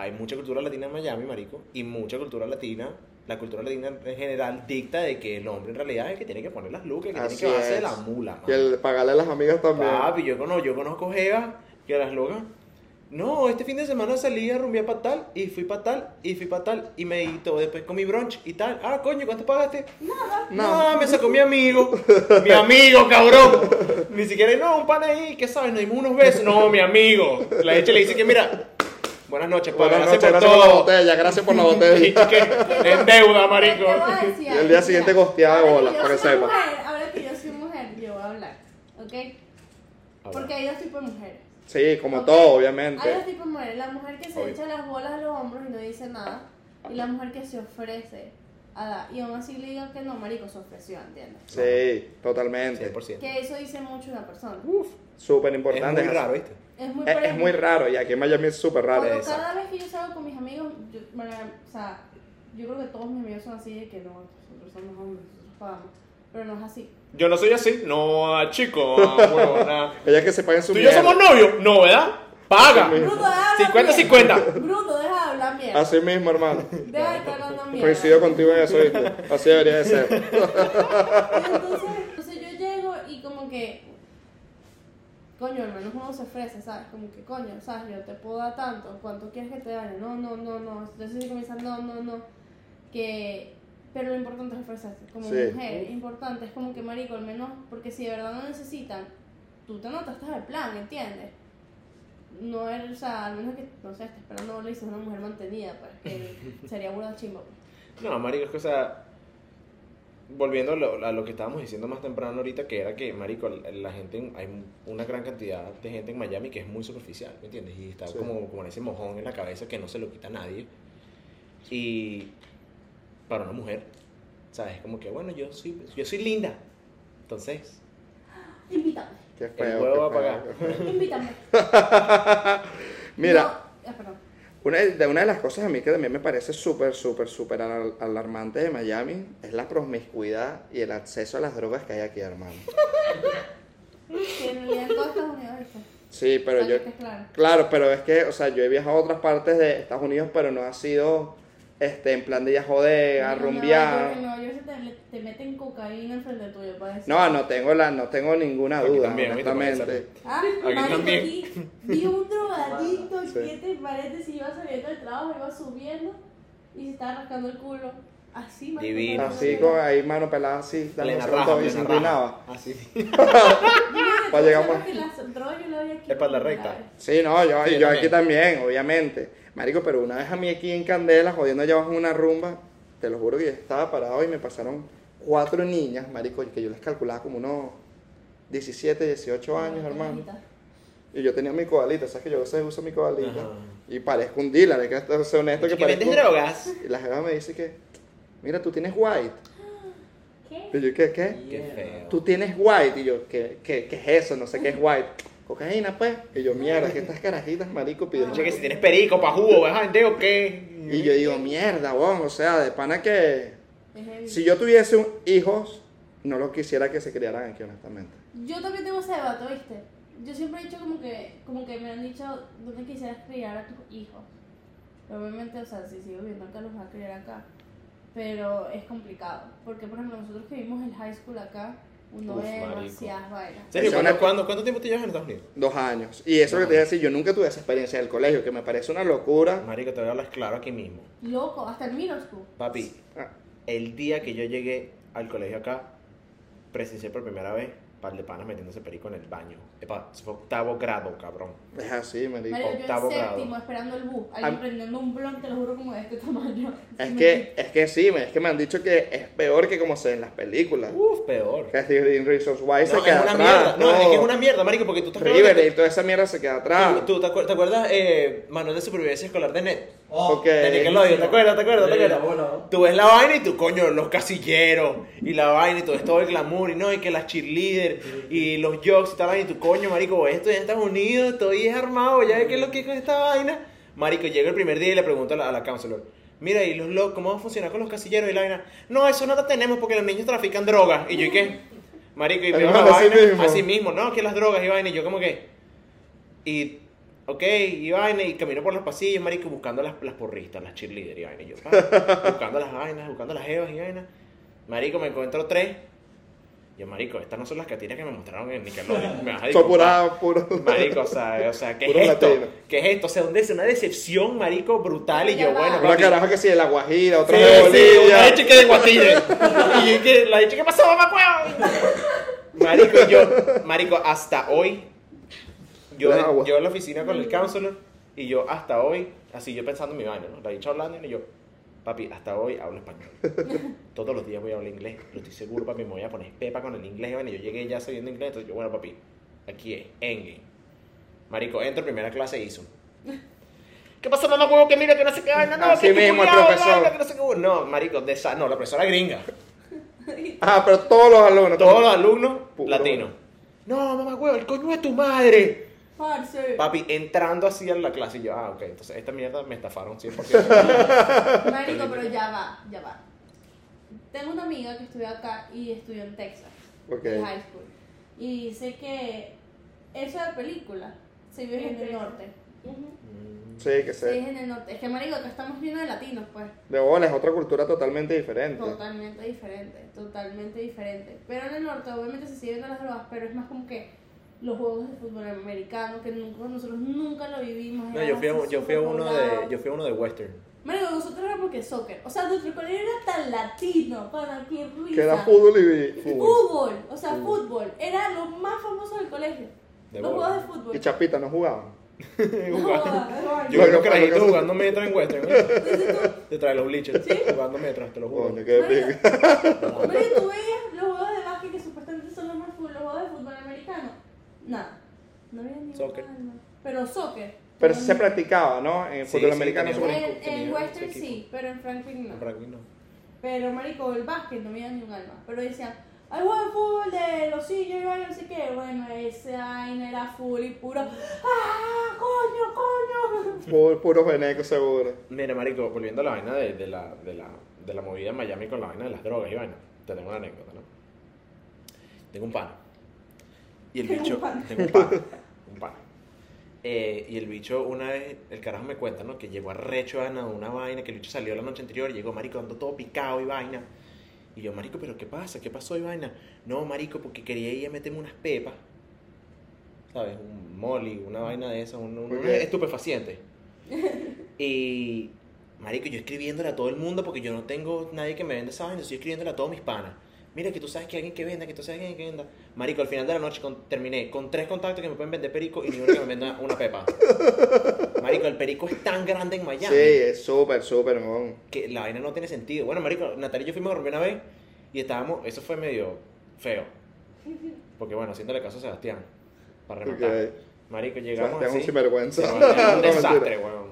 hay mucha cultura latina en Miami, marico, y mucha cultura latina, la cultura latina en general dicta de que el hombre en realidad es el que tiene que poner las lucas, que Así tiene que es. la mula, Y el pagarle a las amigas también. Papi, yo conozco, yo conozco Jeva que las locas. No, este fin de semana salí a rumbear para tal, y fui para tal, y fui para tal, y me todo después con mi brunch y tal. Ah, coño, ¿cuánto pagaste? Nada. No, me sacó mi amigo. Mi amigo, cabrón. Ni siquiera, no, un pan ahí, ¿qué sabes? Nos dimos unos besos. No, mi amigo. La hecha le dice que, mira, buenas noches, pa, Buenas gracias noches, gracias por la botella, gracias por la Y botella. que, en deuda, marico. Y el día siguiente gosteada de ahora bola, para que soy sepa. mujer, ahora que yo soy mujer, yo voy a hablar, ¿ok? Porque hay dos tipos de mujeres. Sí, como todo, Hay dos obviamente. tipos de mujeres. La mujer que se Obvio. echa las bolas a los hombros y no dice nada. Y la mujer que se ofrece a dar. Y aún así le digan que no, marico, se ofreció, ¿entiendes? Sí, totalmente. 100%. Que eso dice mucho de una persona. Súper Es importante. muy raro, ¿viste? Es muy, Es, es muy raro y aquí en Miami es súper raro. cuando Exacto. cada vez que yo salgo con mis amigos, yo, bueno, o sea, yo creo que todos mis amigos son así de que no, nosotros somos hombres, nosotros pagamos. Pero no es así. Yo no soy así. No, chico, huevona. Ellas que se paguen su Tú y yo somos novios. No, ¿verdad? Paga. Bruto, deja de hablar 50-50. mierda. Bruto, deja de hablar mierda. Así mismo, hermano. Deja mierda. Coincido contigo en eso, ¿viste? Así debería de ser. Entonces, entonces yo llego y como que, coño, al menos uno se ofrece, ¿sabes? Como que, coño, ¿sabes? Yo te puedo dar tanto, ¿cuánto quieres que te gane? No, no, no, no. Entonces comienzan, no, no, no. Que, pero lo importante es ofrecerse. Como Sí. mujer, importante, es como que, marico, al menos, porque si de verdad no necesitan, tú te notas, estás de plan, ¿entiendes? No es, o sea, al menos que, no sé, estés esperando, le dices una mujer mantenida, pues, que sería burda chimba. pues. No, marico, es que, o sea, volviendo a lo, a lo que estábamos diciendo más temprano ahorita, que era que, marico, la gente, en- hay una gran cantidad de gente en Miami que es muy superficial, ¿me entiendes? Y está Sí. como, como en ese mojón en la cabeza que no se lo quita a nadie. Y para una mujer, ¿sabes? Como que, bueno, yo soy, yo soy linda. Entonces, Invítame, Qué El feo. huevo qué va a pagar. invítame. Mira, No, ah, perdón. Una de, una de las cosas a mí que también me parece súper, súper, súper al- alarmante de Miami es la promiscuidad y el acceso a las drogas que hay aquí, hermano. Que en realidad en todo Estados Unidos, ¿viste? Sí, pero yo... Claro, pero es que, o sea, yo he viajado a otras partes de Estados Unidos, pero no ha sido este, en plan de ir a joder, a En rumbear. Nueva York se te, te meten cocaína enfrente tuyo para decir. No, no tengo, la, no tengo ninguna Aquí duda, también, honestamente. Ah, Aquí marico, también. aquí vi un drogadicto Sí. que te parece si iba saliendo del trabajo, iba subiendo y se estaba rascando el culo. Así, marico, Divino. para Así, con ahí mano pelada, así, con raja, y se inclinaba. Así. Pa' llegar yo aquí. Es para la por recta. Sí, no, yo, Sí, yo aquí también, obviamente. Marico, pero una vez a mí aquí en Candela, jodiendo allá abajo en una rumba, te lo juro que yo estaba parado y me pasaron cuatro niñas, marico, que yo les calculaba como unos 17, 18 años, hermano. Y yo tenía mi cobalita, ¿sabes que yo a veces uso mi cobalita? Ajá. Y parezco un dealer, hay que ser honesto que que vendes drogas. Y la jefa me dice que, mira, tú tienes white. ¿Qué? Y yo, ¿qué, qué? Qué feo. Tú tienes white. Y yo, ¿qué, qué, qué es eso? No sé qué es white. Cocaína, pues. Y yo, mierda, que estas carajitas, marico, piden. Che, que si tienes perico, pa' jugo, ¿vas a vender o qué? Y yo digo, mierda, weón, o sea, de pana que. Si yo tuviese un- hijos, no los quisiera que se criaran aquí, honestamente. Yo también tengo ese debate, ¿viste? Yo siempre he dicho como que, como que me han dicho dónde quisieras criar a tus hijos. Obviamente, o sea, si sigo viviendo acá, los vas a criar acá. Pero es complicado. Porque, por ejemplo, nosotros que vimos el high school acá, uno Uf, ve marico. demasiadas vainas. ¿En serio? Eso ¿Cuándo, no- cuándo- cuánto tiempo te llevas en Estados Unidos? Dos años. Y eso que te iba a decir, yo nunca tuve esa experiencia del colegio, que me parece una locura. Marico, te voy a hablar claro aquí mismo. Loco, hasta el middle school. Papi, Ah, el día que yo llegué al colegio acá, presencié por primera vez par de panas metiéndose perico en el baño. Epa, eso fue octavo grado, cabrón. Es así. Mario, yo octavo en grado. séptimo esperando el bus, alguien Am- prendiendo un blon, te lo juro, como de este tamaño. Es Me- que, es que sí, me- es que me han dicho que es peor que como se ve en las películas. Uf, peor. Que Steve Reasons Why No, se es queda atrás. mierda. No, es que es una mierda, marico, porque tú acuerdas Riverdale, que- toda esa mierda se queda atrás. ¿Tú, tú te acuerdas eh, Manuel de Supervivencia Escolar de Net? Ok. De Nickelodeon, ¿te acuerdas? ¿Te acuerdas? ¿Te Sí, acuerdas? bueno. Tú ves la vaina y tú, coño, los casilleros y la vaina y todo esto el glamour y no, y que las cheerleaders y los jokes y tal vaina y tu coño, marico, estoy en Estados Unidos, estoy es armado, ya ves qué es lo que es con esta vaina. Marico, llega el primer día y le pregunto a la, a la counselor, mira, ¿y los locos, cómo va a funcionar con los casilleros y la vaina? No, eso no lo tenemos porque los niños trafican drogas. Y yo, ¿y qué? Marico, y veo la vaina mismo. así mismo, no, que las drogas y vaina, y yo como que... Y, ok, y vaina, y camino por los pasillos, marico, buscando las, las porristas, las cheerleaders y vaina. Y yo, pa, buscando las vainas, buscando las jevas y vaina. Marico, me encuentro tres. Yo, marico, estas no son las catiras que me mostraron en Nickelodeon. Me vas a Son. Marico, o sea, o sea, ¿qué Puro es esto? latino. ¿Qué es esto? O sea, un des- una decepción, marico, brutal. Y yo, bueno, Una papi, caraja que sí de la Guajira, otra Sí, de sí, Bolivia. una leche que de guatire. y yo, ¿qué? la leche que pasó, mamá, Marico, yo, marico, hasta hoy, yo, en la oficina con el counselor, y yo hasta hoy, así yo pensando en mi vaina, ¿no? La dicha hablando, y yo, papi, hasta hoy hablo español. Todos los días voy a hablar inglés, lo estoy seguro, papi, me voy a poner pepa con el inglés, y vaina. yo llegué ya sabiendo inglés, entonces yo, bueno, papi, aquí es, Endgame. Marico, entro primera clase y hizo. ¿Qué pasó, mamá huevo? Que mira que no sé qué vaina, no, Así que mismo el profesor. vaina, que no sé qué. No, marico, de esa, no, la profesora gringa. Ah, pero todos los alumnos. Todos los alumnos latinos. No, mamá huevo, el coño es tu madre. Parce. Papi, entrando así a la clase y yo, ah, ok, entonces esta mierda me estafaron 100%. Marico, pero ya va, ya va. Tengo una amiga que estudió acá y estudió en Texas, Ok. en high school. Y dice que eso de película se vive en el norte. Ujú. Sí, que sé. en el norte. Es que, marico, acá estamos llenos de latinos, pues. De bola es otra cultura totalmente diferente. Totalmente diferente, totalmente diferente. Pero en el norte obviamente se siguen las drogas, pero es más como que los juegos de fútbol americano, que nunca, nosotros nunca lo vivimos. No, yo fui, a, yo fui a uno de, yo fui a uno de western. Marico, nosotros éramos que soccer. O sea, nuestro colegio era tan latino, para que risa. Que era fútbol y, Fútbol, o sea, fútbol. Era lo más famoso del colegio. De los bola. juegos de fútbol. y Chapita no jugaban. Yo los que- lo que- jugando metro en western. Detrás de los bleachers, jugando metro, te lo juro. Coño, qué. Marico, tú veías los juegos de básquet que supuestamente son los más full, los juegos de fútbol americano. Nada. No había ni Soccer. un alma. Pero soccer. Pero se practicaba, ¿no? En el Sí, fútbol sí, americano. tenía sobre- En, tenía en ese Western equipo. sí, pero en Franklin no. Para mí no. Pero, marico, el básquet no había ni un alma. Pero decían, hay juego de fútbol de los sillos y vaina, no sé qué. Bueno, ese vaina era full y puro. ¡Ah, coño, coño! Pu- Puros venecos seguro. Mira, marico, volviendo a la vaina de, de la, de, la, de la movida en Miami con la vaina de las drogas y vaina. Te tengo una anécdota, ¿no? Tengo un pana. Y el Tengo un bicho... Tengo un pana. Un pana. Eh, y el bicho una vez, el carajo me cuenta, ¿no? Que llegó arrecho a una vaina, que el bicho salió la noche anterior y llegó, marico, ando todo picado y vaina. Y yo, marico, ¿pero qué pasa? ¿Qué pasó y vaina? No, marico, porque quería ir a meterme unas pepas. ¿Sabes? Un molly, una vaina de esas, un, un, un estupefaciente. Y, marico, yo escribiéndole a todo el mundo porque yo no tengo nadie que me venda esa vaina, estoy escribiéndole a todos mis panas. Mira que tú sabes que hay alguien que venda, que tú sabes que alguien que venda. Marico, al final de la noche con- terminé con tres contactos que me pueden vender perico y ni uno que me venda una pepa. Marico, el perico es tan grande en Miami Sí, es súper, súper, mon. que la vaina no tiene sentido. Bueno, marico, Natalia y yo fuimos a romper una vez y estábamos, eso fue medio feo. Porque bueno, haciéndole caso a Sebastián, para rematar. Marico, llegamos Sebastián un sinvergüenza. Sebastián un No, desastre, mentira. weón.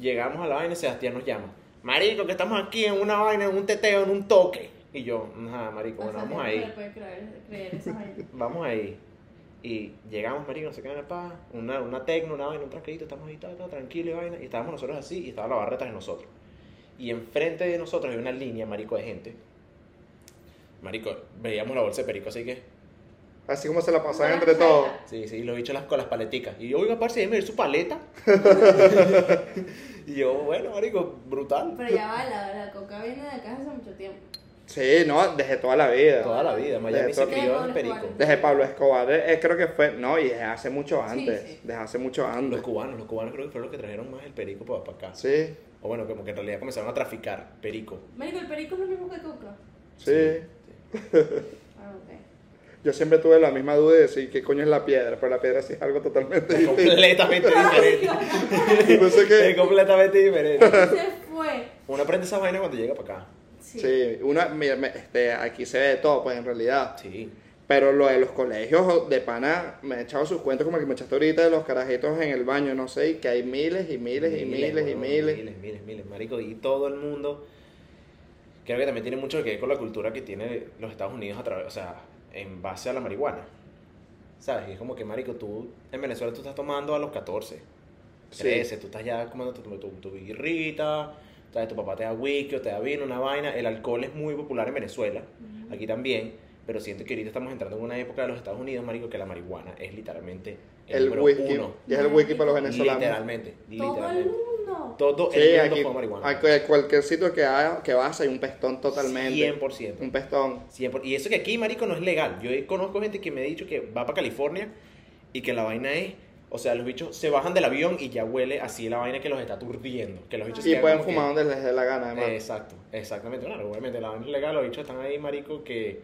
Llegamos a la vaina y Sebastián nos llama. Marico, que estamos aquí en una vaina, en un teteo, en un toque. Y yo, ajá, marico, bueno, vamos no ahí. se le puede creer, creer esa. Vamos ahí. Y llegamos, marico, no sé qué en el paz, una, una tecno, una vaina, un tranquilito, estamos ahí, todo, todo tranquilo y vaina. Y estábamos nosotros así y estaba la barra detrás de nosotros. y enfrente de nosotros hay una línea, marico, de gente. Marico, veíamos la bolsa de perico, así que... Así como se la pasaban entre todos. Sí, sí, los bichos las, con las paleticas. Y yo, oiga, parce, déjeme ver su paleta. y yo, bueno, marico, brutal. Pero ya va, la, la coca viene de acá hace mucho tiempo. Sí, no, desde toda la vida. Toda la vida, Miami Desde se crió en perico. Desde Pablo Escobar, eh, creo que fue, no, y desde hace mucho Sí, antes. sí. Desde hace mucho antes. Los cubanos, los cubanos creo que fueron los que trajeron más el perico para, para acá. Sí, O bueno, como que en realidad comenzaron a traficar perico. Marico, el perico es lo mismo que coca. sí. Ah, ok. Yo siempre tuve la misma duda de decir qué coño es la piedra, pero la piedra sí es algo totalmente completamente diferente. No sé es qué. completamente diferente. Se fue. Uno aprende esa vaina cuando llega para acá. Sí. Sí, una, mira, me- este, aquí se ve de todo, pues en realidad. Sí. Pero lo de los colegios de pana, me he echado sus cuentos como el que me echaste ahorita de los carajitos en el baño, no sé, y que hay miles y miles y miles y weón, miles. Miles, miles, miles, marico. Y todo el mundo, creo que también tiene mucho que ver con la cultura que tiene los Estados Unidos a través, o sea, en base a la marihuana. ¿Sabes? Y es como que, marico, tú en Venezuela tú estás tomando a los 14, Sí. 13, tú estás ya comiendo tu, tu, tu birrita, ¿sabes? tu papá te da whisky o te da vino, una vaina. El alcohol es muy popular en Venezuela, aquí también. Pero siento que ahorita estamos entrando en una época de los Estados Unidos, marico, que la marihuana es literalmente el, El número whisky, uno. y es el whisky para los venezolanos. Literalmente, Todo el literalmente. mundo. Todo Sí, el mundo aquí, fuma marihuana. a cual- cualquier sitio que, haya, que vas hay un pestón totalmente. 100%. Un pestón. 100%. Y eso que aquí, marico, no es legal. Yo conozco gente que me ha dicho que va para California y que la vaina es... O sea, los bichos se bajan del avión y ya huele así la vaina que los está aturdiendo. Que los bichos Y pueden fumar donde les dé la gana, además. Exacto, exactamente. Claro, obviamente la vaina es legal, los bichos están ahí, marico, que...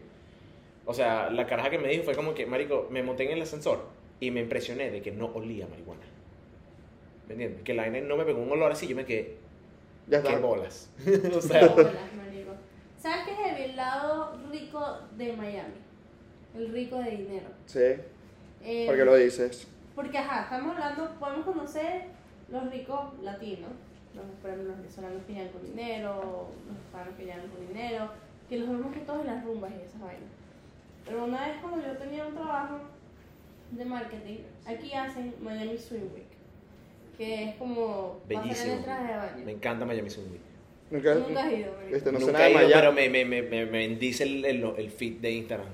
O sea, la caraja que me dijo fue como que, marico, me monté en el ascensor y me impresioné de que no olía marihuana. ¿Me entiendes? Que la vaina no me pegó un olor así, yo me quedé, ya qué está. bolas. o sea, Bolas, marico. ¿Sabes qué es el lado rico de Miami? El rico de dinero. Sí, Eh, porque lo dices. Porque, ajá, estamos hablando, podemos conocer los ricos latinos, los, por ejemplo, los venezolanos que llegan con dinero, los hispanos que llegan con dinero, que los vemos que todos en las rumbas y esas vainas. Pero una vez cuando yo tenía un trabajo de marketing, aquí hacen Miami Swim Week, que es como en Bellísimo. el traje de baño. me encanta Miami Swim Week. Nunca, Nunca has ido, marico. este, no sé Nunca nada de he ido, Miami. pero me, me, me, me, me bendice el, el, el feed de Instagram.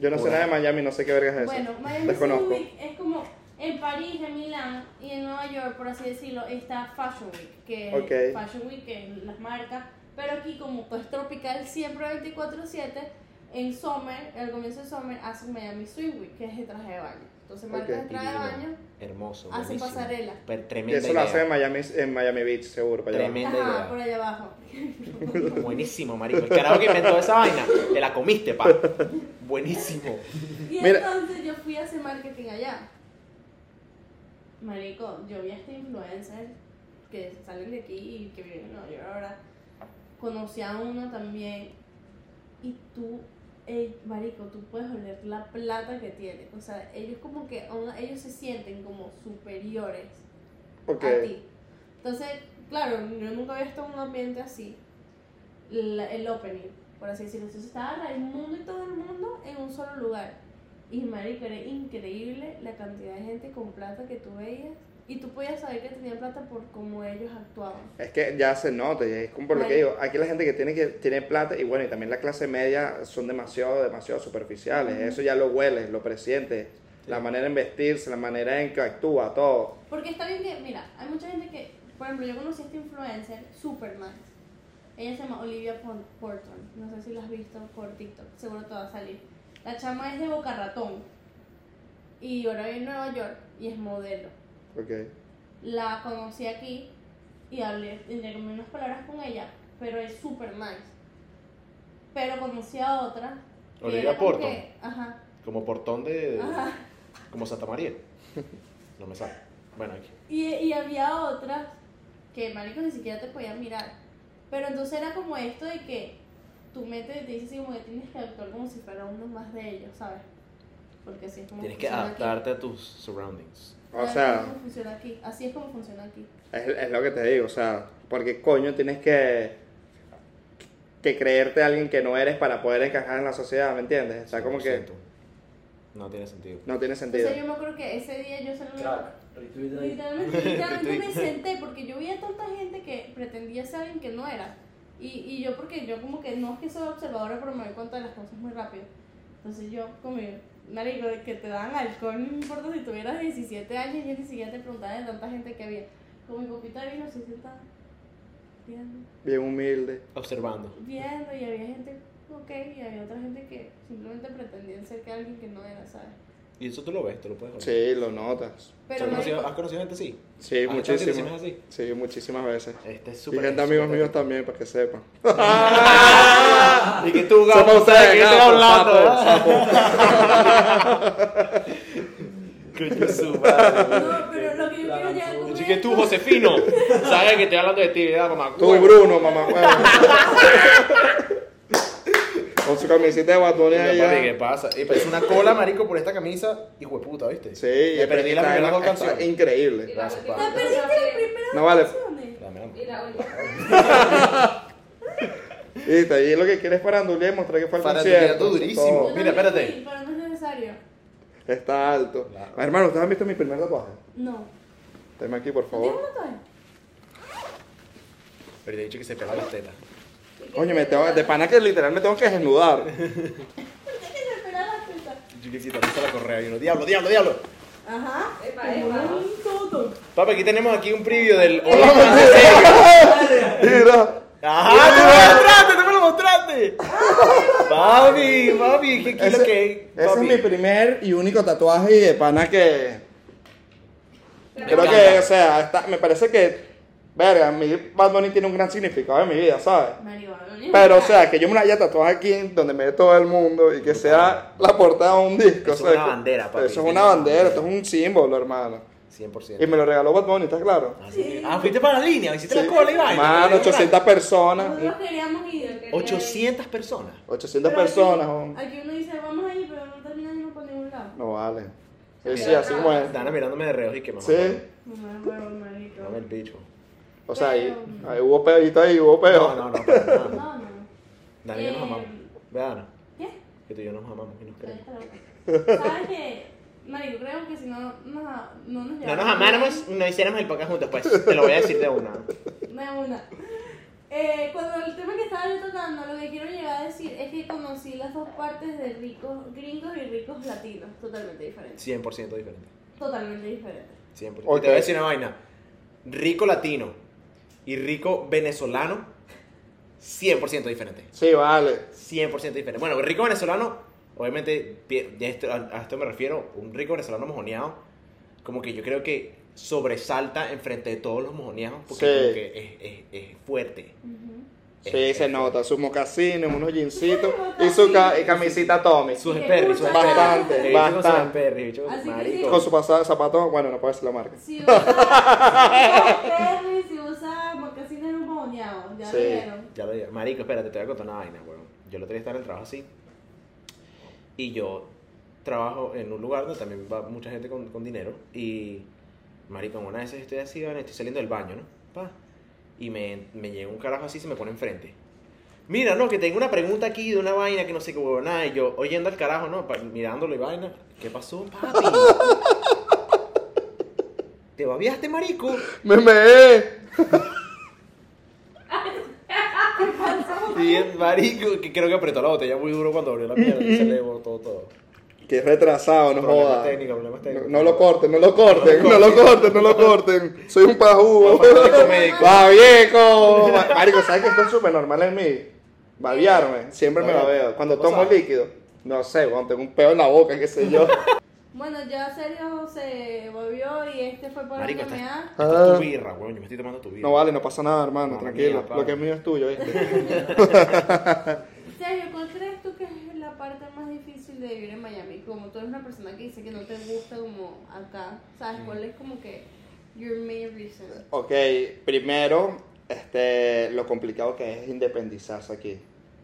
Yo no sé nada de Miami, no sé qué verga es eso. Bueno, Miami Desconozco. Swim Week es como en París, en Milán y en Nueva York, por así decirlo, está Fashion Week, que es Ok. Fashion Week, que es las marcas, pero aquí como pues tropical siempre 24/7, en Summer, al comienzo de Summer, hacen Miami Swim Week, que es el traje de baño. Entonces marcas Ok. de traje de baño, Hermoso. Hacen buenísimo. pasarela. Per- Y tremenda eso lo idea. hacen en Miami, en Miami Beach, seguro, para allá. Tremenda idea. ajá, por allá abajo. Buenísimo, marico. El carajo que inventó esa vaina, te la comiste, pa. Buenísimo. Y Mira. entonces yo fui a hacer marketing allá. Marico, yo vi a este influencer que salen de aquí y que viven en Nueva York ahora. Conocí a uno también. Y tú, eh, Marico, tú puedes oler la plata que tiene. O sea, ellos como que, ellos se sienten como superiores a ti. Entonces, claro, yo nunca había estado en un ambiente así. La- el opening, por así decirlo. Entonces estaba Raimundo y todo el mundo en un solo lugar. Y marico, era increíble la cantidad de gente con plata que tú veías. Y tú podías saber que tenían plata por cómo ellos actuaban. Es que ya se nota, y es como por lo que digo, aquí la gente que tiene que tiene plata y bueno, y también la clase media son demasiado, demasiado superficiales, Ujú. eso ya lo hueles, lo presientes, Sí. la manera en vestirse, la manera en que actúa, todo. Porque está bien que, mira, hay mucha gente que, por ejemplo, yo conocí a esta influencer, super nice. Ella se llama Olivia Pon- Porton. No sé si la has visto por TikTok, seguro te va a salir. La chama es de Boca Ratón. Y ahora vive en Nueva York y es modelo. Ok. La conocí aquí y hablé, intercambié unas palabras con ella, pero es super nice. Pero conocí a otra. que Olivia era como Porton. que- Ajá, Como portón de. ajá. Como Santa María. No me sale. Bueno, aquí. Y, y había otras que, marico, ni siquiera te podían mirar. Pero entonces era como esto de que tu mente te dice así como que tienes que actuar como si fuera uno más de ellos, ¿sabes? Porque así es como Tienes que funciona aquí. adaptarte a tus surroundings. O Así sea, es como funciona aquí. Así es como funciona aquí. es, es lo que te digo, o sea, porque coño tienes que que creerte a alguien que no eres para poder encajar en la sociedad, ¿me entiendes? Está como que 100%. No tiene sentido. No tiene O sentido. sea, yo me acuerdo que ese día yo ahí. Literalmente, literalmente me senté porque yo vi a tanta gente que pretendía ser alguien que no era. Y, y yo, porque yo como que no es que soy observadora, pero me doy cuenta de las cosas muy rápido. Entonces yo, como, marico, de que te dan alcohol, no importa si tuvieras 17 años, yo ni siquiera te preguntaba de tanta gente que había. Con mi copita de vino, así sentada, viendo, Bien humilde. Observando. viendo, y había gente, ok, y había otra gente que simplemente pretendían ser que alguien que no era, ¿sabes? Y eso tú lo ves, tú lo puedes ver. Sí, lo notas. Pero ¿Has, conocido, ¿Has conocido gente así? Sí, ¿Has estado en situaciones muchísimas. así? Sí, muchísimas veces. Este es Y súper. gente amigos míos también, para que sepan. Y que tú, ¿sabes ustedes, qué estoy gato, hablando? No, pero lo que yo quiero con Así que tú, Josefino, sabes que estoy hablando de ti, ¿verdad, mamá? Tú, Bruno, mamá. Con su camiseta de papi, ya. ¿qué pasa? Y pues una cola, marico, por esta camisa, hijo de puta, ¿viste? Sí, Me perdí las primeras dos canciones. Increíble. Gracias. ¿Te perdiste las primeras No vale. dame. Y la última. Y lo que quieres para Andulia es mostrar que fue el concierto. durísimo. Mira, espérate. Pero no es necesario. Está alto. Claro. Ah, hermano, ¿ustedes han visto mi primer tatuaje? No. Dame aquí, por ¿No tienes favor. un tatuaje? Pero te he dicho que se pega las tetas. Coño, me tengo, de pana que literal me tengo que desnudar. Yo que quitarse la correa y uno, diablo, diablo, diablo. Ajá. Epa. Papi, aquí tenemos aquí un preview del. Mira. ¡Ajá! ¡Tú me lo mostraste! ¡Tú me lo mostraste! Papi, papi, ¿qué kilo Ese, que ese es mi primer y único tatuaje de pana que... Creo que, o sea, está- me parece que... Verga, a mí Bad Bunny tiene un gran significado en mi vida, ¿sabes? Pero, o sea, que yo me la haya tatuado aquí, donde me ve todo el mundo, y que sea la portada de un disco. Eso o sea, es una bandera, papi. Eso es una bandera, esto es un símbolo, hermano. 100%. Y me lo regaló Bad Bunny, ¿estás claro? Ah, sí. Ah, fuiste para la línea, hiciste Sí. la cola y vaina. Mano, 800 personas. Nosotros queríamos ir. 800 personas. 800 Pero personas, aquí, hombre. aquí uno dice, vamos a ir, pero no termina yendo por ningún lado. No vale. Sí, sí, así como es. Dana mirándome de reojo y que mamá. Sí. Marico. Dame el bicho. O sea, ahí, ahí hubo peito ahí, hubo peo. No, no, no, para nada. No, y yo nos Eh, amamos. Ve, Dana, ¿Qué? que tú y yo nos amamos y nos queremos. ¿Sabes qué? Marico, creo que si no nos, no nos No nos amáramos, no hiciéramos el podcast juntos, pues. Te lo voy a decir de una. De una. Eh, cuando el tema que estaba yo tocando, lo que quiero llegar a decir es que conocí las dos partes de ricos gringos y ricos latinos, totalmente diferentes. 100% diferente. Totalmente diferentes. 100%. Y Ok. te voy a decir una vaina. Rico latino y rico venezolano, 100% diferente. Sí, vale. 100% diferente. Bueno, rico venezolano, obviamente, esto- a, a esto me refiero, un rico venezolano mojoneado, como que yo creo que sobresalta enfrente de todos los mojoneados, porque Sí. como que es, es, es fuerte. Ujú. Sí, se es nota. Sus mocasines, unos jeancitos Sus y su ca- mocasines. y camisita Tommy. Sus Y que Sperry, sus. Bastante, bastante. Que sí. Con su pasada zapatos, bueno, no puedo decir la marca. Si usa, si usa Perry, si usa mocasines un mojoneado, ya Sí. lo vieron. Ya lo dije. Marico, espérate, te voy a contar una vaina, weón. Yo el otro día estaba en el trabajo así. Y yo trabajo en un lugar donde también va mucha gente con, con dinero. Y, marico, una vez estoy así, estoy saliendo del baño, ¿no? Pa. Y me, me llega un carajo así y se me pone enfrente. Mira, no, que tengo una pregunta aquí de una vaina que no sé qué huevo nada. Y yo, oyendo al carajo, ¿no? Pa- mirándolo y vaina. ¿Qué pasó, papi? ¿Te babiaste, marico? ¡Me meé! Y el marico, que creo que apretó la botella muy duro cuando abrió la mierda y se le botó todo. Qué retrasado, no Problemas joda. técnicos, problemas No, técnicos. no lo corten, no lo corten, No lo corten, no lo corten. Soy un pajugo. Va viejo. Marico, ¿sabes que esto es súper normal en mí? Babearme. Siempre me Babear. babeo. Cuando ¿Cómo tomo sabes? líquido. No sé, cuando tengo un peo en la boca, qué sé yo. Bueno, ya Sergio se volvió y este fue por Marico, esta, MMA. esta es Ah. tu birra, weón. Yo me estoy tomando tu birra. No vale, no pasa nada, hermano, No, tranquilo. mía. Lo que es mío es tuyo, ¿viste? Sergio, ¿cuál crees tú que es la parte más difícil de vivir en Miami? Como tú eres una persona que dice que no te gusta como acá, ¿sabes? ¿Cuál es como que your main reason? Ok, primero, este, lo complicado que es independizarse aquí.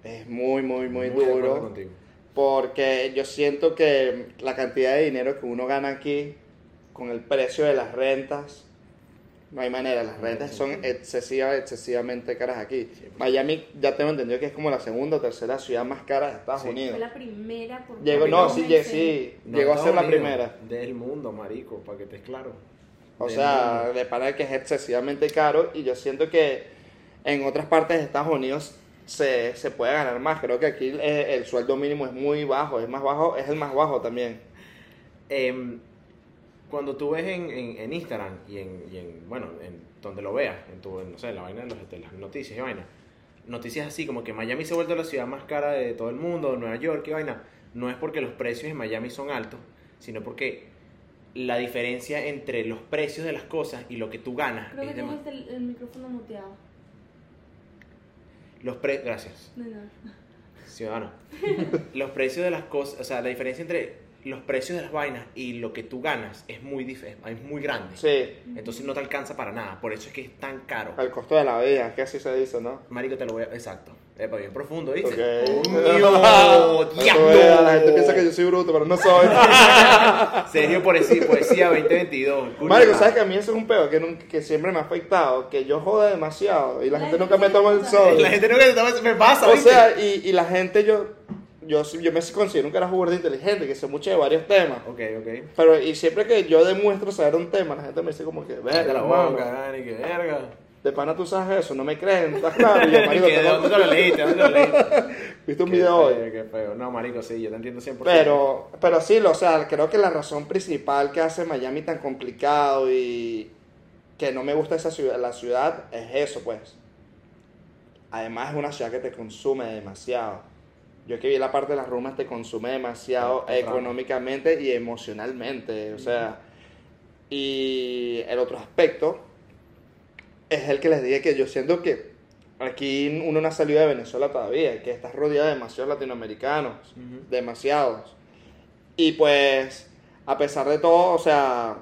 Es muy, muy, muy, acuerdo duro. contigo. Porque yo siento que la cantidad de dinero que uno gana aquí con el precio de las rentas No hay manera, las rentas son excesiva, excesivamente caras aquí. Miami, ya tengo entendido que es como la segunda o tercera ciudad más cara de Estados Sí. Unidos. Fue la primera por Llegó, no, sí, sí, No, llegó a ser la primera. Del mundo, marico, para que estés claro. O Del sea, mundo. de para que es excesivamente caro y yo siento que en otras partes de Estados Unidos se, se puede ganar más. Creo que aquí eh, el sueldo mínimo es muy bajo, es más bajo, es el más bajo también. Em, cuando tú ves en, en, en Instagram y en, y en, bueno, en donde lo veas, en tu, no sé, la vaina de, los- de las noticias y vaina, noticias así como que Miami se ha vuelto la ciudad más cara de todo el mundo, Nueva York y vaina, no es porque los precios en Miami son altos, sino porque la diferencia entre los precios de las cosas y lo que tú ganas Creo que es tienes el, el micrófono muteado. los pre gracias No, no. ciudadano los precios de las cosas o sea la diferencia entre los precios de las vainas y lo que tú ganas es muy dif- es muy grande Sí, entonces no te alcanza para nada por eso es que es tan caro el costo de la vida, que así se dice, ¿no? marico te lo voy a exacto Epa, bien profundo ¿viste? Ok. ¡Coño! Eso es, La gente piensa que yo ¡Diablo! soy bruto, pero no soy. Sergio poesía, poesía 2022 Cool Marico. ¿sabes que a mí eso es un pedo que, nunca- que siempre me ha afectado? Que yo joda demasiado y la, La gente gente nunca me toma el sol. la gente nunca te toma- me pasa O ¿viste? sea, y, y la gente, yo, yo, yo me considero un carajo burda inteligente, que sé mucho de varios temas. ok ok Pero, y siempre que yo demuestro saber un tema, la gente me dice como que, verga, la boca Dani, que verga de pana tú sabes eso, no me creen, ¿estás claro? Yo, marico, Que, ¿de tengo- dónde te lo leíste? ¿De ¿Dónde te lo leíste? ¿viste un Qué video hoy? Qué feo. No, marico, sí, yo te entiendo 100%. Pero, pero sí, lo- o sea, creo que la razón principal que hace Miami tan complicado y que no me gusta esa ciudad, la ciudad es eso, pues. Además es una ciudad que te consume demasiado. Yo que vi la parte de las rumas te consume demasiado económicamente y emocionalmente, o sea. Y el otro aspecto es el que les dije que yo siento que aquí uno no ha salido de Venezuela todavía, que estás rodeado de demasiados latinoamericanos Ujú. demasiados. Y pues, a pesar de todo, o sea,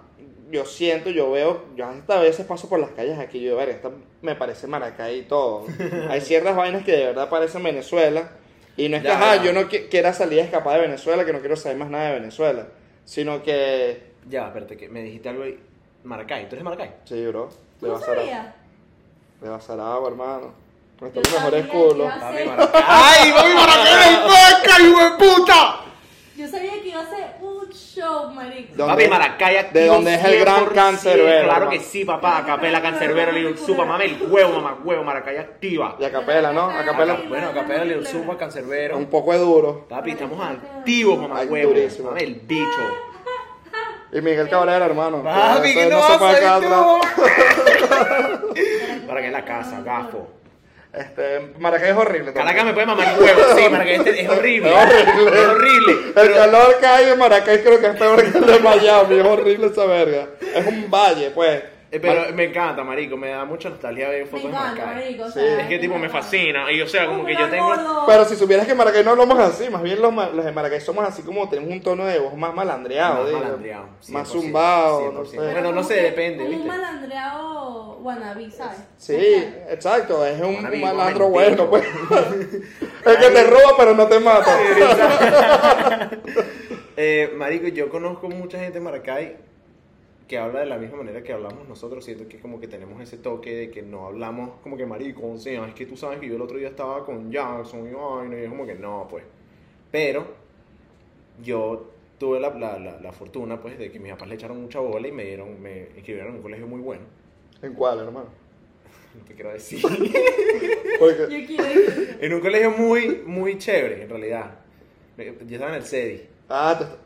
yo siento, yo veo, yo hasta a veces paso por las calles aquí, yo, ver, esta me parece Maracay y todo. Hay ciertas vainas que de verdad parecen Venezuela. Y no es que, Ya, ajá, ya. yo no qui- quiera salir a escapar de Venezuela, que no quiero saber más nada de Venezuela. Sino que, Ya, espérate, que me dijiste algo ahí. Maracay, ¿tú eres Maracay? sí, bro, ¿Tú de no Basará. sabías? De Basaragua, hermano. Nuestros mejores culos. Maracay. ¡Ay, papi, Maracay! ¡Vaca, hijo de puta! Yo sabía que iba a ser show, marico. Papi, Maracay de donde es el gran 100%. cancerbero, Claro que sí, papá. Capela cancerbero, Lil Supa, mame el huevo, mamá huevo, Maracay activa. Y a capela, ¿no? A capela. Ay, Bueno, Capela, Lil Supa, cancerbero. Un poco de duro. Papi, estamos activos, mamá huevo. durísimo. Mame el bicho. Y Miguel Cabrera, hermano. Papi, Eso ¿qué no se puede a quedar atrás. Maracay en la casa, gafo. Este, Maracay es horrible. también. Caracas me puede mamar huevo. Sí, Maracay este es horrible. Es horrible. Es horrible. El calor que hay en Maracay creo que es peor que el de Miami. Es horrible esa verga. Es un valle, pues. Eh, Pero me encanta, marico, me da mucha nostalgia ver Me fotos de encanta, Maracay. marico. o Sí. sea, Es que tipo me fascina, y o sea, como que yo tengo... Pero si supieras que en Maracay no hablamos así, más bien los, ma- los de Maracay somos así como tenemos un tono de voz más malandreado, Más digo. malandreado, más 100%, zumbado, no 100%. sé. Bueno, no sé, depende, Un ¿viste? malandreado wannabe, ¿sabes? Sí, exacto, es un Wannabe, malandro bueno, pues. El que te roba pero no te mata. Eh, marico, yo conozco mucha gente en Maracay que habla de la misma manera que hablamos nosotros. Siento que como que tenemos ese toque de que no hablamos como que marico, o sea, es que tú sabes que yo el otro día estaba con Jackson y vaina, y es como que no, pues. Pero yo tuve la, la, la, la fortuna, pues, de que mis papás le echaron mucha bola y me dieron, me inscribieron en un colegio muy bueno. ¿En cuál, hermano? No te quiero decir. En un colegio muy, muy chévere, en realidad. Yo estaba en el CEDI. ah,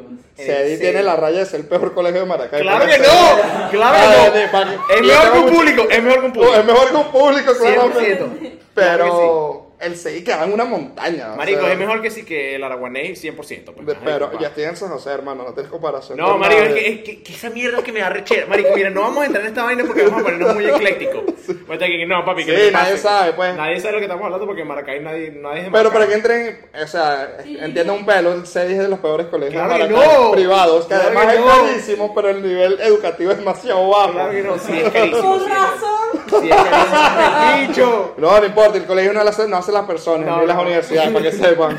el Cedi tiene la raya de ser el peor colegio de Maracay. ¡Claro Porque que no! ¡Claro Ah, que no! Es mejor que un público, es mejor que un No, es público. mejor que un público, claramente. 100%. Claro Pero el CI queda en una montaña. o Marico, sea, es mejor que sí que el Araguaney 100%. Pues, de- pero ya estoy en San José, hermano, no tienes comparación. No, con marico, es que, es que, que esa mierda es que me da rechera. Marico, mira, no vamos a entrar en esta vaina porque vamos a ponernos muy eclécticos. Ahorita que no, papi, que Sí, nadie sabe, pues. Nadie sabe lo que estamos hablando porque en Maracay nadie, nadie es de Pero para que entren, o sea, Sí. un pelo, el CEDI es de los peores colegios Claro no. privados, que Claro además que es no. carísimo, pero el nivel educativo es demasiado bajo. Claro que no, sí es carísimo. Con sí es- razón. Sí es carísimo. No, no importa, el colegio no hace, no hace las personas, No, ni las no. universidades, para que sepan.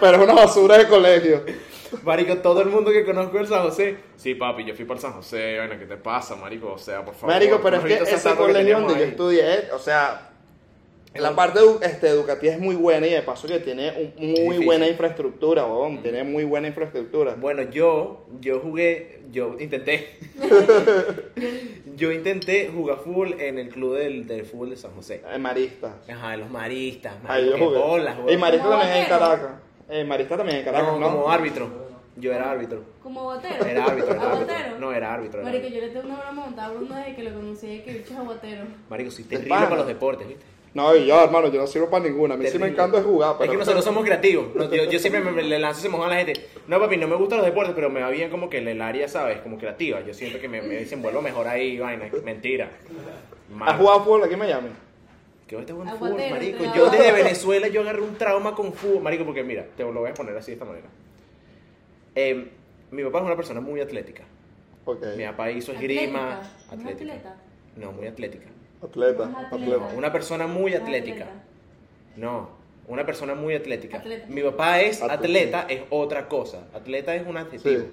Pero es una basura de colegio. Marico, todo el mundo que conozco el San José. Sí, papi, yo fui para el San José. Bueno, ¿qué te pasa, marico? O sea, por favor. Marico, pero es que ese colegio donde yo estudié, o sea, la parte este, educativa es muy buena y de paso que tiene un- muy difícil. buena infraestructura, huevón, tiene muy buena infraestructura. Bueno, yo, yo jugué, yo intenté. yo intenté jugar fútbol en el club del, del fútbol de San José. Eh, Maristas. Ajá, en los maristas. Ahí yo jugué. bolas, y weón. Marista Como también es en. Caracas. Eh, Marista también es en Caracas, No, ¿no? como árbitro. Yo era árbitro. Como botero. Era árbitro, era árbitro. Aguatero. No, era árbitro. Era Marico, árbitro. yo le tengo una broma montada a Bruno desde que lo conocí que bicho es aguatero. Marico, sí, De terrible para los deportes, ¿viste? No, y yo, hermano, yo no sirvo para ninguna. A mí sí me Terrible. encanta es jugar, pero... Es que nosotros somos creativos. Yo, yo siempre me, me- le lanzo ese mojón a la gente. No, papi, no me gustan los deportes, pero me va bien como que el área, ¿sabes? Como creativa. Yo siento que me, me desenvuelvo mejor ahí, vaina. Mentira. Mano. ¿Has jugado fútbol aquí en Miami? Que este buen Aguatero, fútbol, marico. te Yo desde Venezuela yo agarré un trauma con fútbol, marico, porque mira, te lo voy a poner así de esta manera. Eh, mi papá es una persona muy atlética. Ok. Mi papá hizo esgrima. Atlética. ¿No es atleta? No, muy atlética. Atleta, atleta. Una persona muy atlética. atleta. No, una persona muy atlética. Atleta. Mi papá es Atleta. atleta, es otra cosa. Atleta es un adjetivo. Sí.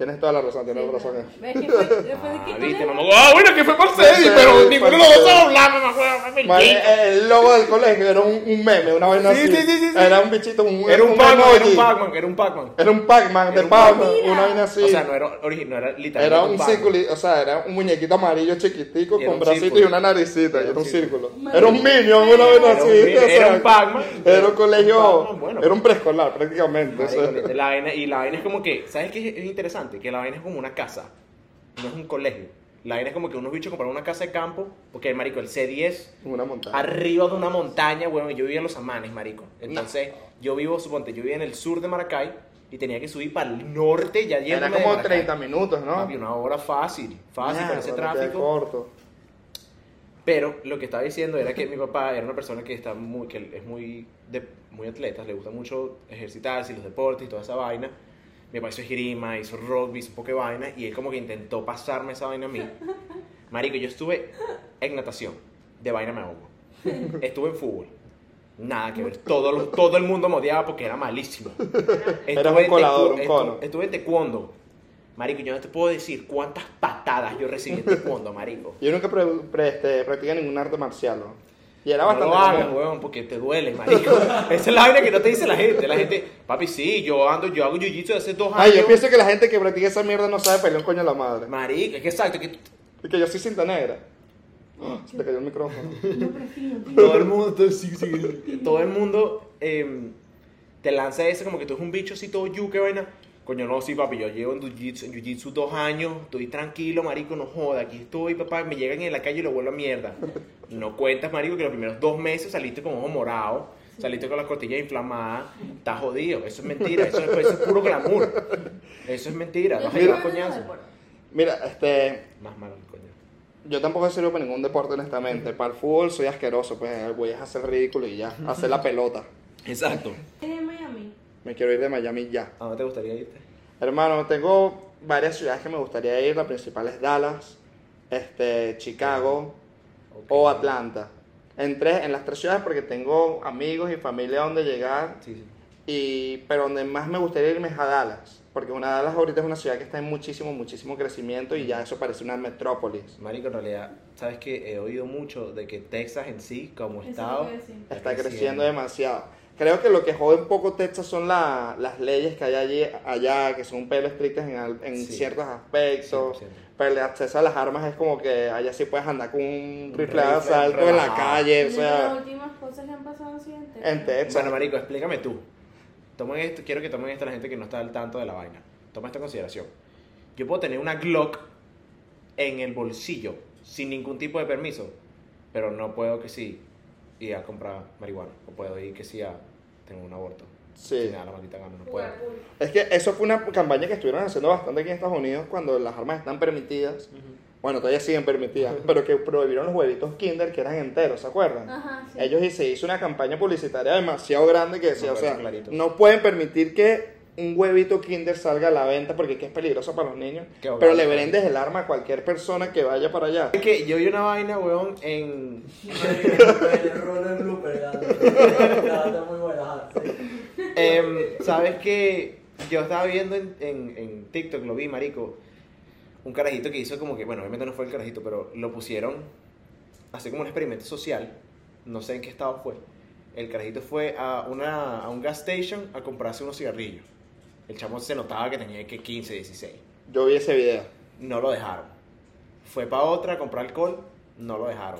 Tienes toda la razón, tienes Sí, toda la razón. ¿Ves que fue, de Ah, que tú viste, le- mamá. Ah, bueno, que fue por Cedi, pero ninguno de los dos hablar, mamá. el logo del colegio era un, un meme, una vaina Sí, así. sí, sí, sí. Era un bichito, un, Era un Pac-Man, era un. Pac-Man, era un Pac-Man. Era un Pac-Man de Era un Pac-Man, una vaina así. O sea, no era original, no era literalmente era un círculo, o sea, era un muñequito amarillo chiquitico con un bracito círculo. y una naricita. Era un círculo. Era un Minion, una vaina así. era un Pac-Man. Era un colegio, era un preescolar prácticamente. Y la vaina es como que, ¿sabes qué es interesante? Que la vaina es como una casa, no es un colegio. La vaina es como que unos bichos compraron una casa de campo, porque, marico, el C10 Una montaña. arriba de una montaña, weón, y yo vivía en los Amanes, marico. Entonces, yo vivo, suponte, yo vivía en el sur de Maracay y tenía que subir para el norte, ya Era yéndome de como Maracay. 30 minutos, ¿no? Papi, una hora fácil, fácil con ese tráfico. corto. Pero lo que estaba diciendo era que mi papá era una persona que está muy, que es muy, de, muy atleta, le gusta mucho ejercitarse y los deportes y toda esa vaina. Mi papá hizo esgrima, hizo rugby, hizo un poco de vaina y él como que intentó pasarme esa vaina a mí. Marico, yo estuve en natación, de vaina me ahogo. Estuve en fútbol, nada que ver. Todo, lo- todo el mundo me odiaba porque era malísimo. Eras un en colador, un cono. estu- Estuve en taekwondo. Marico, yo no te puedo decir cuántas patadas yo recibí en taekwondo, marico. Yo nunca pre, pre- este, practiqué ningún arte marcial, ¿no? Y era No bastante lo hagas, weón, porque te duele, marico. Esa es la vaina que no te dice la gente. La gente, papi, sí, yo ando, yo hago jiu-jitsu hace dos años. Ay, yo pienso que la gente que practica esa mierda no sabe pelear un coño a la madre. Marico, es que exacto, que Y que yo soy cinta negra. Ah, Se te cayó el micrófono. Prefiero, todo el mundo, todo, sí, sí, todo el mundo em, te lanza ese como que tú eres un bicho así todo yuque, vaina. Coño, no, sí, papi, yo llevo en jiu-jitsu en jiu-jitsu dos años, estoy tranquilo, marico, no joda, aquí estoy, papá, me llegan en la calle y lo vuelvo a mierda. No cuentas, marico, que los primeros dos meses saliste con ojo morado, saliste con las costillas inflamadas, estás jodido, eso es mentira, eso, es- eso es puro glamour. Eso es mentira, vas a llevar coñazo. Mira, este. Más malo el coño. Yo tampoco sirvo para ningún deporte, honestamente. Para el fútbol soy asqueroso, pues voy a hacer ridículo y ya. Hacer la pelota. Exacto. Me quiero ir de Miami ya. ¿A dónde te gustaría irte? Hermano, tengo varias ciudades que me gustaría ir. La principal es Dallas, este, Chicago Ok. o Atlanta. En, tres, en las tres ciudades porque tengo amigos y familia donde llegar. Sí, sí. Y, pero donde más me gustaría irme es a Dallas. Porque una Dallas ahorita es una ciudad que está en muchísimo, muchísimo crecimiento y ya eso parece una metrópolis. Marico, en realidad, ¿sabes que He oído mucho de que Texas en sí, como Eso estado. Está creciendo demasiado. Creo que lo que jode un poco Texas son la- las leyes que hay allí, allá, que son un pelo estrictas en, al- en Sí. ciertos aspectos. 100%. Pero el acceso a las armas es como que allá sí puedes andar con un rifle de asalto en la calle, o de las sea, últimas cosas que han pasado así en Texas. en Texas. Bueno, marico, explícame tú. Tomen esto, quiero que tomen esto la gente que no está al tanto de la vaina. Toma esto en consideración. Yo puedo tener una Glock en el bolsillo sin ningún tipo de permiso, pero no puedo que sí ir a comprar marihuana o puedo ir que sí a tener un aborto. Sí. Sin nada, la maldita gana, no puedo. Jugar pool. Es que eso fue una campaña que estuvieron haciendo bastante aquí en Estados Unidos cuando las armas están permitidas. Bueno, todavía siguen permitidas, pero que prohibieron los huevitos Kinder que eran enteros, ¿se acuerdan? Ajá, sí. Ellos y se hizo una campaña publicitaria demasiado grande que decía, o sea, clarito. no pueden permitir que un huevito Kinder salga a la venta porque es que es peligroso para los niños, Qué pero le vendes el arma a cualquier persona que vaya para allá. Es que yo vi una vaina, weón, en... Em, ¿Sabes que yo estaba viendo en, en, en TikTok, lo vi, marico, un carajito que hizo como que, bueno, obviamente no fue el carajito, pero lo pusieron a hacer como un experimento social, no sé en qué estado fue. El carajito fue a, una, a un gas station a comprarse unos cigarrillos. El chamo se notaba que tenía que 15, 16. Yo vi ese video. No lo dejaron. Fue para otra a comprar alcohol, no lo dejaron.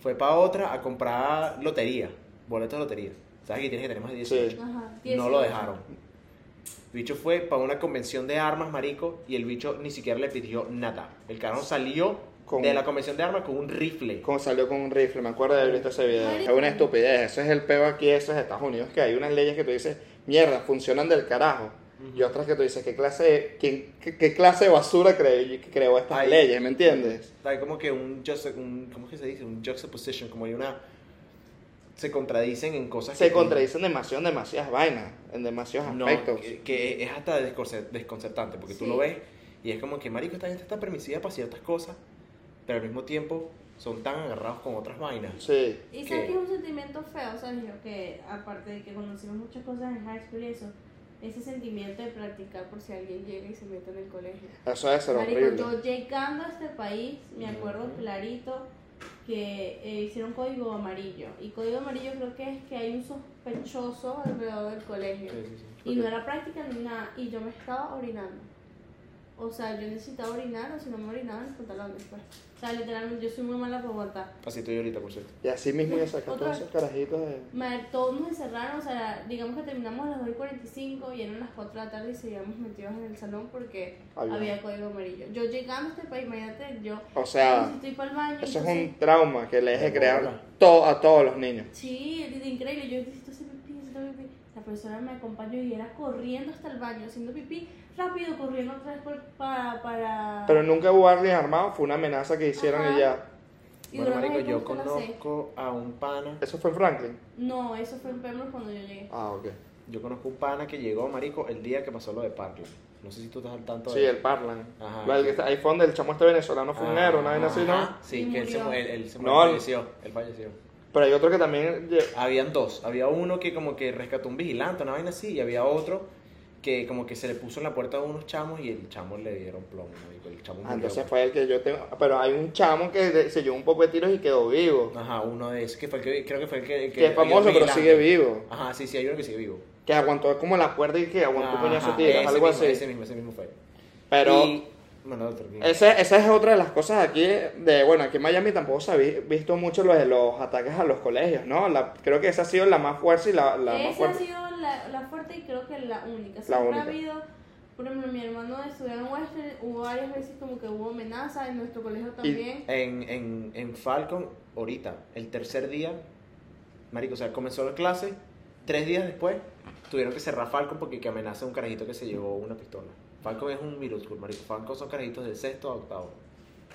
Fue para otra a comprar lotería, boletos de lotería. ¿Sabes que tienes que tener más de 18? Sí. Ajá, No lo 18. dejaron. El bicho fue para una convención de armas, marico, y el bicho ni siquiera le pidió nada. El carajo salió Con- de la convención de armas con un rifle. Como salió con un rifle, me acuerdo de haber visto ese video. Marico. Es una estupidez, eso es el peo aquí, eso es Estados Unidos, que hay unas leyes que tú dices, mierda, funcionan del carajo. Y otras que tú dices, ¿qué clase de, quién- qué, qué clase de basura creó, creó estas Ay. leyes? ¿Me entiendes? Hay como que un, un ¿cómo es que se dice? Un juxtaposition, como hay una... Se contradicen en cosas Se que... contradicen demasiado en demasiadas vainas, en demasiados No, aspectos. que, que es hasta desconcer- desconcertante, porque tú Sí. lo ves y es como que, marico, esta gente está permisiva para ciertas cosas, pero al mismo tiempo son tan agarrados con otras vainas. Sí, Y sabes que es un sentimiento feo. Yo que aparte de que conocimos muchas cosas en high school y eso, ese sentimiento de practicar por si alguien llega y se mete en el colegio. eso ser horrible. yo llegando a este país, me acuerdo clarito que eh, hicieron código amarillo. Y código amarillo creo que es que hay un sospechoso alrededor del colegio. Sí, sí, sí. Y no era práctica ni nada. Y yo me estaba orinando. O sea, yo necesitaba orinar o si no me orinaba en los pantalones, pues. O sea, literalmente yo soy muy mala para aguantar. Así estoy ahorita, por cierto. Y así mismo ya sacan Otra todos esos carajitos de... Madre, todos nos encerraron, o sea, digamos que terminamos a las 2 y 45 y eran las 4 de la tarde y seguíamos metidos en el salón porque Había. había, código amarillo. Yo llegando a este país, imagínate, yo O sea, estoy para el baño. eso es entonces- un trauma que le deje De crear todo, a todos los niños. Sí, es increíble. Yo necesito hacer pipí, necesito pipí. La profesora me acompañó y era corriendo hasta el baño, haciendo pipí, rápido, corriendo otra vez por- para. para... Pero nunca hubo alguien armado, fue una amenaza que hicieron y Ajá. ya. Y Bueno, duramos marico, yo conozco a un pana, ¿Eso fue en Franklin? No, eso fue en Pembroke cuando yo llegué. Ah, ok. yo conozco un pana que llegó, marico, el día que pasó lo de Parkland. No sé si tú estás al tanto Sí, de el Parlan. Ajá. Ahí fue donde el chamo este venezolano fue un héroe, una vaina así, ¿no? Sí, Y que él se, él, él se No, falleció, él falleció. Pero hay otro que también... Habían dos. Había uno que como que rescató un vigilante, una vaina así, y había otro que como que se le puso en la puerta de unos chamos y el chamo le dieron plomo, marico, El chamo Ah, entonces fue el que yo tengo... Pero hay un chamo que de- se llevó un poco de tiros y quedó vivo. Ajá, uno de esos, que fue el que, creo que fue el que... el Que es famoso, pero sigue vivo. Ajá, sí, sí, hay uno que sigue vivo. Que aguantó como la puerta y que aguantó de Ajá, tiros, ese algo mismo, así. Ese mismo, ese mismo fue. Pero... Y, bueno, otro. Ese- esa es otra de las cosas aquí, de bueno, aquí en Miami tampoco se ha vi- visto mucho lo de los ataques a los colegios, ¿no? La- creo que esa ha sido la más fuerte y la, la más Esa ha fuerte. sido la, la fuerte y creo que la única. La Siempre única. ha habido, por ejemplo, mi hermano estudió en Western, hubo varias veces como que hubo amenazas, en nuestro colegio también. En, en, en Falcon, ahorita, el tercer día, marico, o sea, comenzó la clase, tres días después, tuvieron que cerrar Falcon porque que amenaza a un carajito que se llevó una pistola. Falcon es un middle school, marico. Falcon son carajitos del sexto a octavo.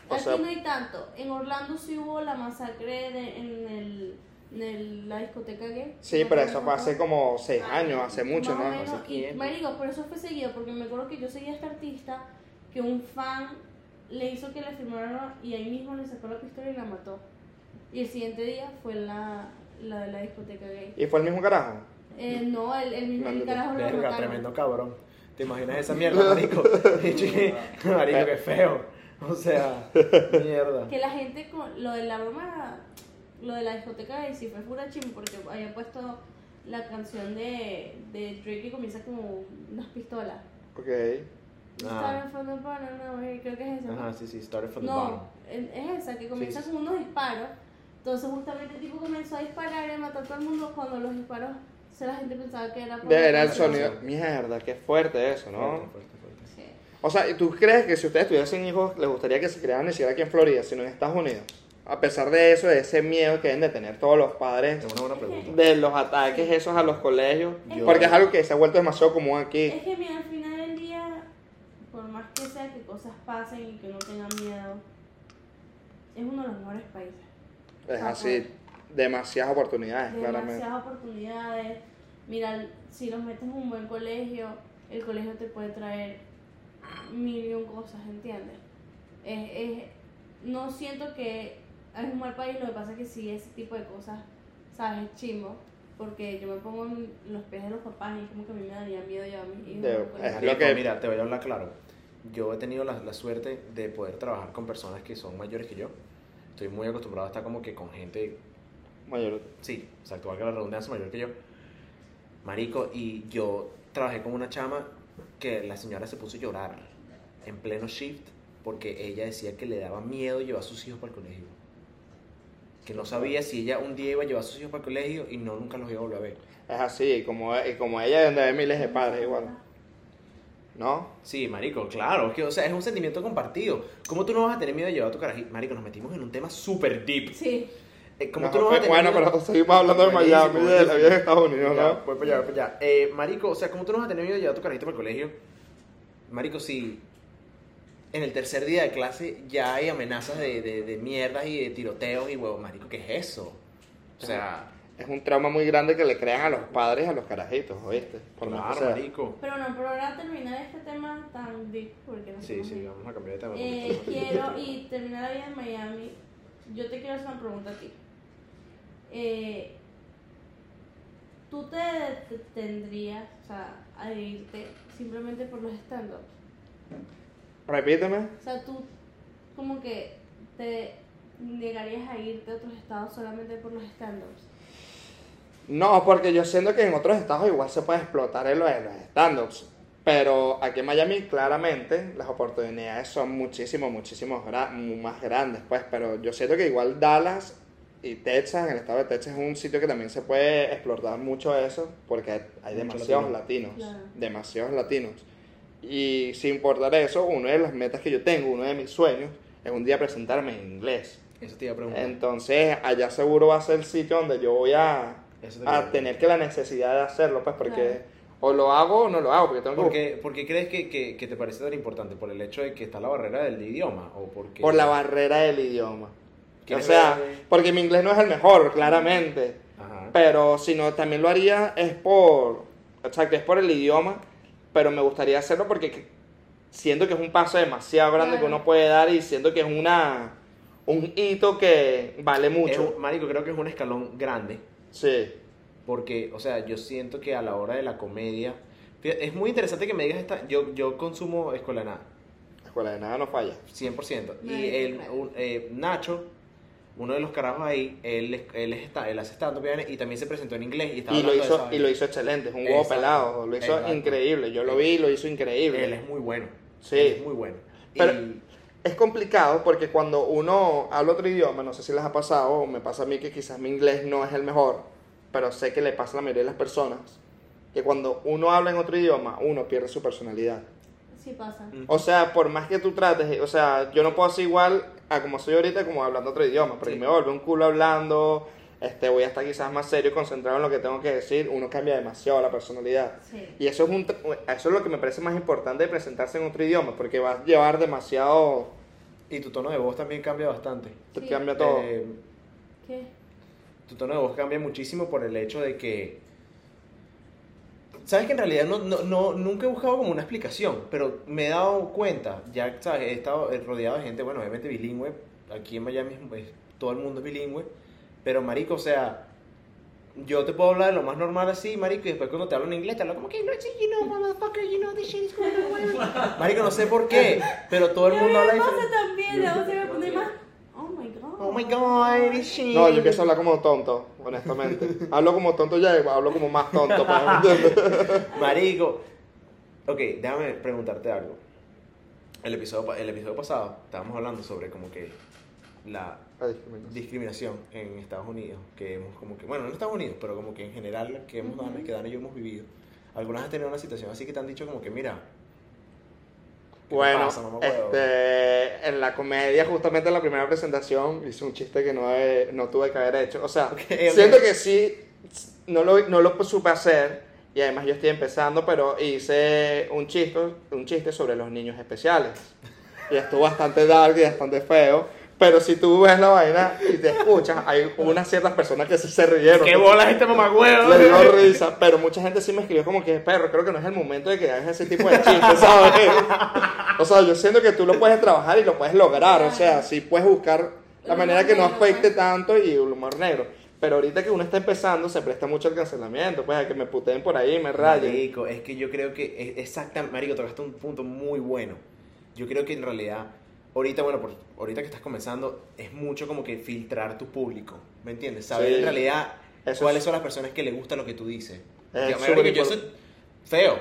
o Aquí sea- no hay tanto. En Orlando sí hubo la masacre de, en, el, en el- la discoteca gay. Sí, ¿No pero eso fue hace como seis años, hace mucho, ¿no? menos, Hace y, marico, pero eso fue seguido porque me acuerdo que yo seguía a este artista que un fan le hizo que le firmaran y ahí mismo le sacó la pistola y la mató. Y el siguiente día fue la, la de la discoteca gay. Y fue el mismo carajo. Eh, no, el, el mismo el carajo lo Verga, tremendo cabrón. ¿Te imaginas esa mierda, marico? marico, qué feo. O sea, mierda. Que la gente con lo de la broma, lo de la discoteca gay sí fue pura chim porque había puesto la canción de, de Drake que comienza como unas pistolas. Ok. Ah. Started from the bottom, no, creo que es esa. ¿no? Ajá, sí, sí, started from the bottom. No, es es esa, que comienza sí, con unos disparos. Entonces justamente el tipo comenzó a disparar y a matar a todo el mundo cuando los disparos, o sea, la gente pensaba que era por De- Era el sonido. Mierda, qué fuerte eso, ¿no? Fuerte, fuerte, fuerte. Sí. O sea, ¿y ¿tú crees que si ustedes tuviesen hijos, les gustaría que se crearan ni siquiera aquí en Florida, sino en Estados Unidos? A pesar de eso, de ese miedo que deben de tener todos los padres Es una buena pregunta. de los ataques esos a los colegios, porque es algo que se ha vuelto demasiado común aquí. Es que mira, al final del día, por más que sea que cosas pasen y que no tengan miedo, es uno de los mejores países. Es así, demasiadas oportunidades, claramente. demasiadas oportunidades. Mira, si los metes en un buen colegio, el colegio te puede traer mil y un cosas, ¿entiendes? Es, es- no siento que es un mal país, lo que pasa es que sí, ese tipo de cosas, ¿sabes? Es chimbo. porque yo me pongo en los pies de los papás y como que a mí me daría miedo llevar a mis hijos. De- es lo Marico, que- Mira, te voy a hablar claro. Yo he tenido la, la suerte de poder trabajar con personas que son mayores que yo. Estoy muy acostumbrado a estar como que con gente Mayor. Sí, exacto, valga la redundancia, mayor que yo. Marico, y yo trabajé con una chama que la señora se puso a llorar en pleno shift porque ella decía que le daba miedo llevar a sus hijos para el colegio. Que no sabía si ella un día iba a llevar a sus hijos para el colegio y no nunca los iba a volver a ver. Es así, y como, y como ella, donde hay miles de padres igual. ¿No? Sí, marico, claro, es que, o sea, es un sentimiento compartido. ¿Cómo tú no vas a tener miedo de llevar a tu carajito? Marico, nos metimos en un tema súper deep. Sí. Eh, ¿Cómo No, tú no vas a tener bueno, miedo- pero seguimos hablando de Miami, de la vida en Estados Unidos, Ya, ¿no? voy para allá, voy para allá. Eh, marico, o sea, ¿cómo tú no vas a tener miedo de llevar a tu carajito para el colegio? Marico, si en el tercer día de clase ya hay amenazas de, de, de mierdas y de tiroteos y huevos, marico, ¿qué es eso? O sea, Es un trauma muy grande que le crean a los padres a los carajitos, ¿oíste? Por más que claro, sea. marico. Pero no, pero ahora terminar este tema tan deep, porque no Sí, somos sí, deep. vamos a cambiar de tema. Eh, quiero, y terminar la vida en Miami, yo te quiero hacer una pregunta a ti. Eh, ¿Tú te, te- tendrías o sea, a irte simplemente por los stand-ups? Repíteme. O sea, tú como que te negarías a irte a otros estados solamente por los stand-ups. No, porque yo siento que en otros estados igual se puede explotar en lo de los stand-ups. Pero aquí en Miami, claramente, las oportunidades son muchísimo, muchísimo gra- más grandes, pues. Pero yo siento que igual Dallas y Texas, en el estado de Texas, es un sitio que también se puede explotar mucho eso, porque hay, hay demasiados latino. latinos. Claro. Demasiados latinos. Y sin importar eso, una de las metas que yo tengo, uno de mis sueños, es un día presentarme en inglés. Eso te iba a preguntar. Entonces, allá seguro va a ser el sitio donde yo voy a, te a tener que la necesidad de hacerlo, pues, porque Claro. o lo hago o no lo hago, porque tengo que ¿Por qué, por qué crees que, que, que te parece tan importante? ¿Por el hecho de que está la barrera del idioma? ¿O porque... por la barrera del idioma. O ¿Quieres sea, ver? porque mi inglés no es el mejor, claramente, Ajá. pero si no, también lo haría es por, o sea, que es por el idioma, pero me gustaría hacerlo porque que- siento que es un paso demasiado grande que uno puede dar y siento que es una un hito que vale mucho. un- marico, creo que es un escalón grande. Sí. Porque, o sea, yo siento que a la hora de la comedia. fíjate, Es muy interesante que me digas esta. Yo, yo consumo escuela de nada, Escuela de nada no falla. 100%. No, y el, un- eh, Nacho, uno de los carajos ahí, él, él, es esta- él hace stand-up y también se presentó en inglés. Y, estaba Y lo, de hizo, esa y lo hizo excelente, es un huevo pelado, lo hizo Exacto. increíble. Yo lo vi y lo hizo increíble. Él es muy bueno. Sí. Él es muy bueno. Pero- Y- Es complicado porque cuando uno habla otro idioma, no sé si les ha pasado, o me pasa a mí que quizás mi inglés no es el mejor, pero sé que le pasa a la mayoría de las personas, que cuando uno habla en otro idioma, uno pierde su personalidad. Sí pasa. O sea, por más que tú trates, o sea, yo no puedo ser igual a como soy ahorita como hablando otro idioma, porque Sí. me vuelve un culo hablando, este, voy a estar quizás más serio y concentrado en lo que tengo que decir, uno cambia demasiado la personalidad. Sí. Y eso es, un, eso es lo que me parece más importante de presentarse en otro idioma, porque va a llevar demasiado, y tu tono de voz también cambia bastante. te Sí. cambia todo. Eh, ¿Qué? tu tono de voz cambia muchísimo por el hecho de que. Sabes que en realidad no, no, no- nunca he buscado como una explicación, pero me he dado cuenta, ya sabes, he estado rodeado de gente, bueno, obviamente bilingüe, aquí en Miami pues, todo el mundo es bilingüe, pero marico, o sea, yo te puedo hablar de lo más normal así, marico, y después cuando te hablo en inglés te hablo como que, no, you know, motherfucker, you know, this shit is going on, whatever". Marico, no sé por qué, pero todo el mundo habla también, la voz se me pone más. Oh my god. Oh my god, shit. No, yo empiezo a hablar como tonto, honestamente. hablo como tonto ya hablo como más tonto. pues, Marico. Ok, déjame preguntarte algo. El episodio, el episodio pasado estábamos hablando sobre como que la me- discriminación en Estados Unidos, que hemos como que, bueno, no en Estados Unidos, pero como que en general que hemos Dana, que Dana y yo hemos vivido. Algunas has tenido una situación así que te han dicho como que, mira, ¿qué te Bueno, pasa, este, en la comedia, justamente en la primera presentación, hice un chiste que no, he- no tuve que haber hecho. O sea, Ok, ok. siento que sí, no lo, no lo supe hacer, y además yo estoy empezando, pero hice un chiste, un chiste sobre los niños especiales. Y estuvo bastante dark y bastante feo. Pero si tú ves la vaina y te escuchas, hay unas ciertas personas que sí se rieron. ¿Qué bolas este mamá huevo? Le dio risa, pero mucha gente sí me escribió como que, perro, creo que no es el momento de que hagas ese tipo de chistes, ¿sabes? O sea, yo siento que tú lo puedes trabajar y lo puedes lograr, o sea, sí puedes buscar la manera que no afecte tanto y el humor negro. Pero ahorita que uno está empezando, se presta mucho al cancelamiento, pues a que me puteen por ahí, me rayen. Marico, es que yo creo que exactamente, Marico, tocaste un punto muy bueno. Yo creo que en realidad, ahorita, bueno, por, ahorita que estás comenzando, es mucho como que filtrar tu público, ¿me entiendes? Saber Sí. en realidad Eso cuáles es- son las personas que le gusta lo que tú dices. Es Yo, yo soy feo,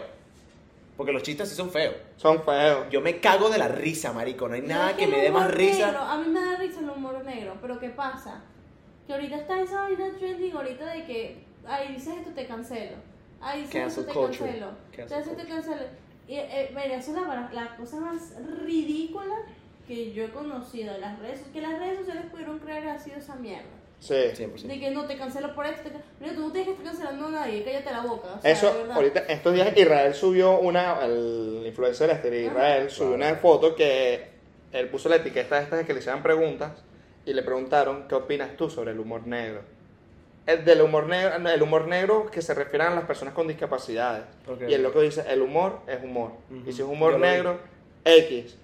porque los chistes sí son feos. Son feos. Yo me cago de la risa, marico, no hay No, nada es que el me dé más humor risa. negro, a mí me da risa el humor negro, pero ¿qué pasa? Que ahorita está esa vaina trending ahorita de que, ay, dices esto, te cancelo. Ay, dices Cancel esto, te culture. cancelo. Cancel Te te cancelo. Y, eh, mira, eso es la, la cosa más ridícula que yo he conocido las redes Que las redes sociales pudieron crear ha sido esa mierda. Sí. 100%. De que no te cancelo por esto. Mira, tú no tienes que estar cancelando a nadie, cállate la boca. O sea, Eso, ahorita, estos días Israel subió una, el influencer este de Israel subió Claro. una foto que él puso la etiqueta esta de que le hicieran preguntas y le preguntaron, ¿qué opinas tú sobre el humor negro? El del humor negro, el humor negro que se refiere a las personas con discapacidades. Ok. Y el loco dice, el humor es humor. Ujú. Y si es humor lo negro, X.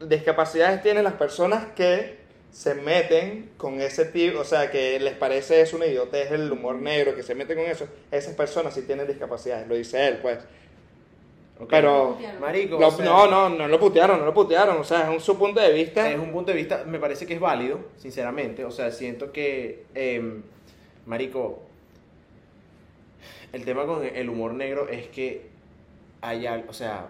Discapacidades tienen las personas que se meten con ese tipo, o sea, que les parece eso una idiotez el humor negro, que se meten con eso. Esas personas sí tienen discapacidades, lo dice él, pues. Pero... Marico, Lo- o sea, no, no, no lo putearon, no lo putearon. O sea, es un, su punto de vista. Es un punto de vista, me parece que es válido, sinceramente. O sea, siento que, em, Marico, el tema con el humor negro es que hay algo, o sea,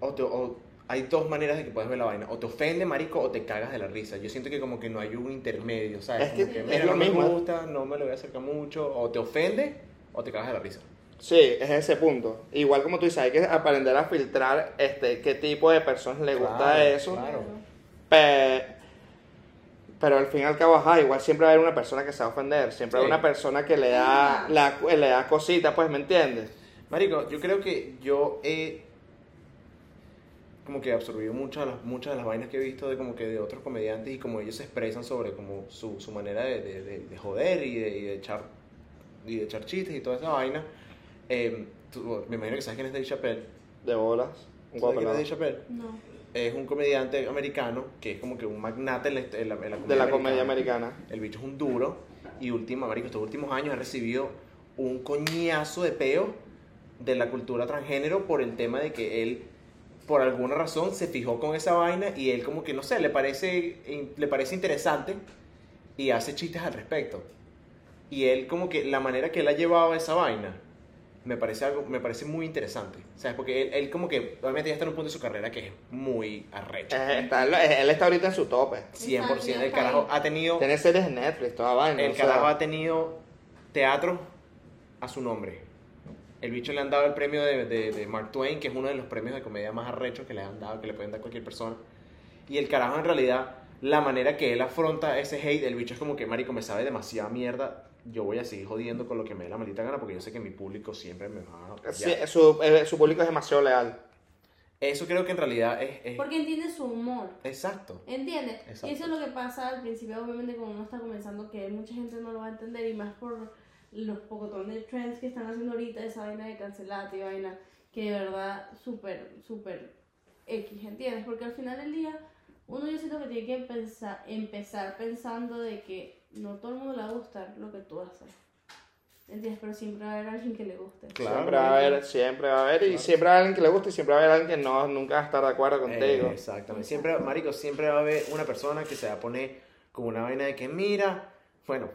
o te- o hay dos maneras de que puedes ver la vaina. O te ofende, Marico, o te cagas de la risa. Yo siento que como que no hay un intermedio, ¿sabes? Es que Como es mira, lo no me mismo. gusta, no me lo voy a acercar mucho. O te ofende, o te cagas de la risa. Sí, es ese punto. Igual como tú dices, hay que aprender a filtrar este qué tipo de personas le gusta Claro, eso. claro. Pe- pero al fin y al cabo, ajá, igual siempre va a haber una persona que se va a ofender. Siempre hay Sí. una persona que le da, la, le da cosita, pues, ¿me entiendes? Marico, yo creo que yo he como que absorbido muchas de las, muchas de las vainas que he visto de como que de otros comediantes y como ellos se expresan sobre como su, su manera de, de, de- de joder y de, y de echar y de echar chistes y toda esa vaina. Eh, tú- me imagino que sabes quién es Dave Chappelle. De bolas. Un ¿Sabes quién es. Dave Chappelle? No. Es un comediante americano que es como que un magnate en la, en la- en la De la comedia americana. el bicho es un duro y último, marico, estos últimos años ha recibido un coñazo de peo de la cultura transgénero por el tema de que él, por alguna razón, se fijó con esa vaina y él como que, no sé, le parece, le parece interesante y hace chistes al respecto. Y él como que la manera que él ha llevado esa vaina me parece algo, me parece muy interesante. ¿Sabes? Porque él, él como que, obviamente ya está en un punto de su carrera que es muy arrecho. Eh, está- él está ahorita en su tope. 100%. El carajo ahí. ha tenido... Tiene series en Netflix, toda vaina. El o sea, carajo ha tenido teatro a su nombre. El bicho le han dado el premio de, de- de Mark Twain, que es uno de los premios de comedia más arrechos que le han dado, que le pueden dar a cualquier persona. Y el carajo, en realidad, la manera que él afronta ese hate, el bicho es como que, marico, me sabe demasiada mierda. Yo voy a seguir jodiendo con lo que me dé la maldita gana, porque yo sé que mi público siempre me va a sí, su, eh, su público es demasiado leal. Eso creo que en realidad es... es- Porque entiende su humor. Exacto. ¿Entiendes? Exacto. Y eso es lo que pasa al principio, obviamente, cuando uno está comenzando, que mucha gente no lo va a entender, y más por los pocotones de trends que están haciendo ahorita, esa vaina de cancelate y vaina, que de verdad, súper, súper X, ¿entiendes? Porque al final del día, uno yo siento que tiene que pensar, empezar pensando de que no todo el mundo le va a gustar lo que tú haces. ¿Entiendes? Pero siempre va a haber alguien que le guste. Claro, siempre va a haber, siempre va a haber, y Claro. siempre va a haber alguien que le guste y siempre va a haber alguien que no, nunca va a estar de acuerdo contigo. Eh, exactamente. Siempre, marico, siempre va a haber una persona que se va a poner con una vaina de que, mira, bueno,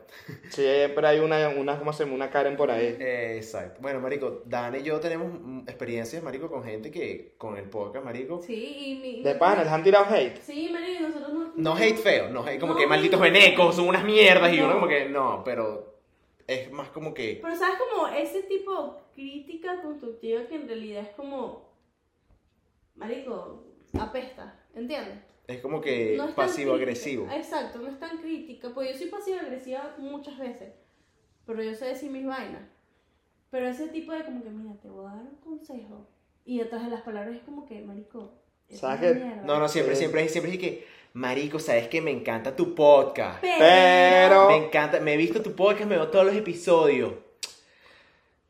Siempre hay una, una, ¿cómo se llama? Una Karen por ahí. Eh, Exacto. Bueno, marico, Dan y yo tenemos experiencias, marico, con gente que con el podcast, marico. Sí, y mi... De pan, les han tirado hate. Sí, marico, nosotros no... No hate feo, no hate como No, que malditos venecos, son unas mierdas y No. uno como que no, pero es más como que Pero sabes como ese tipo de crítica constructiva que en realidad es como, marico, apesta, ¿entiendes? Es como que No es tan pasivo crítica. agresivo. Exacto, no es tan crítica, pues yo soy pasivo agresiva muchas veces, pero yo sé decir mis vainas. Pero ese tipo de como que, mira, te voy a dar un consejo. Y detrás de las palabras es como que, marico, es ¿Sabes mierda. No, no, siempre, Sí. siempre, siempre es que, marico, sabes que me encanta tu podcast. Pero- Me encanta, me he visto tu podcast, me veo todos los episodios.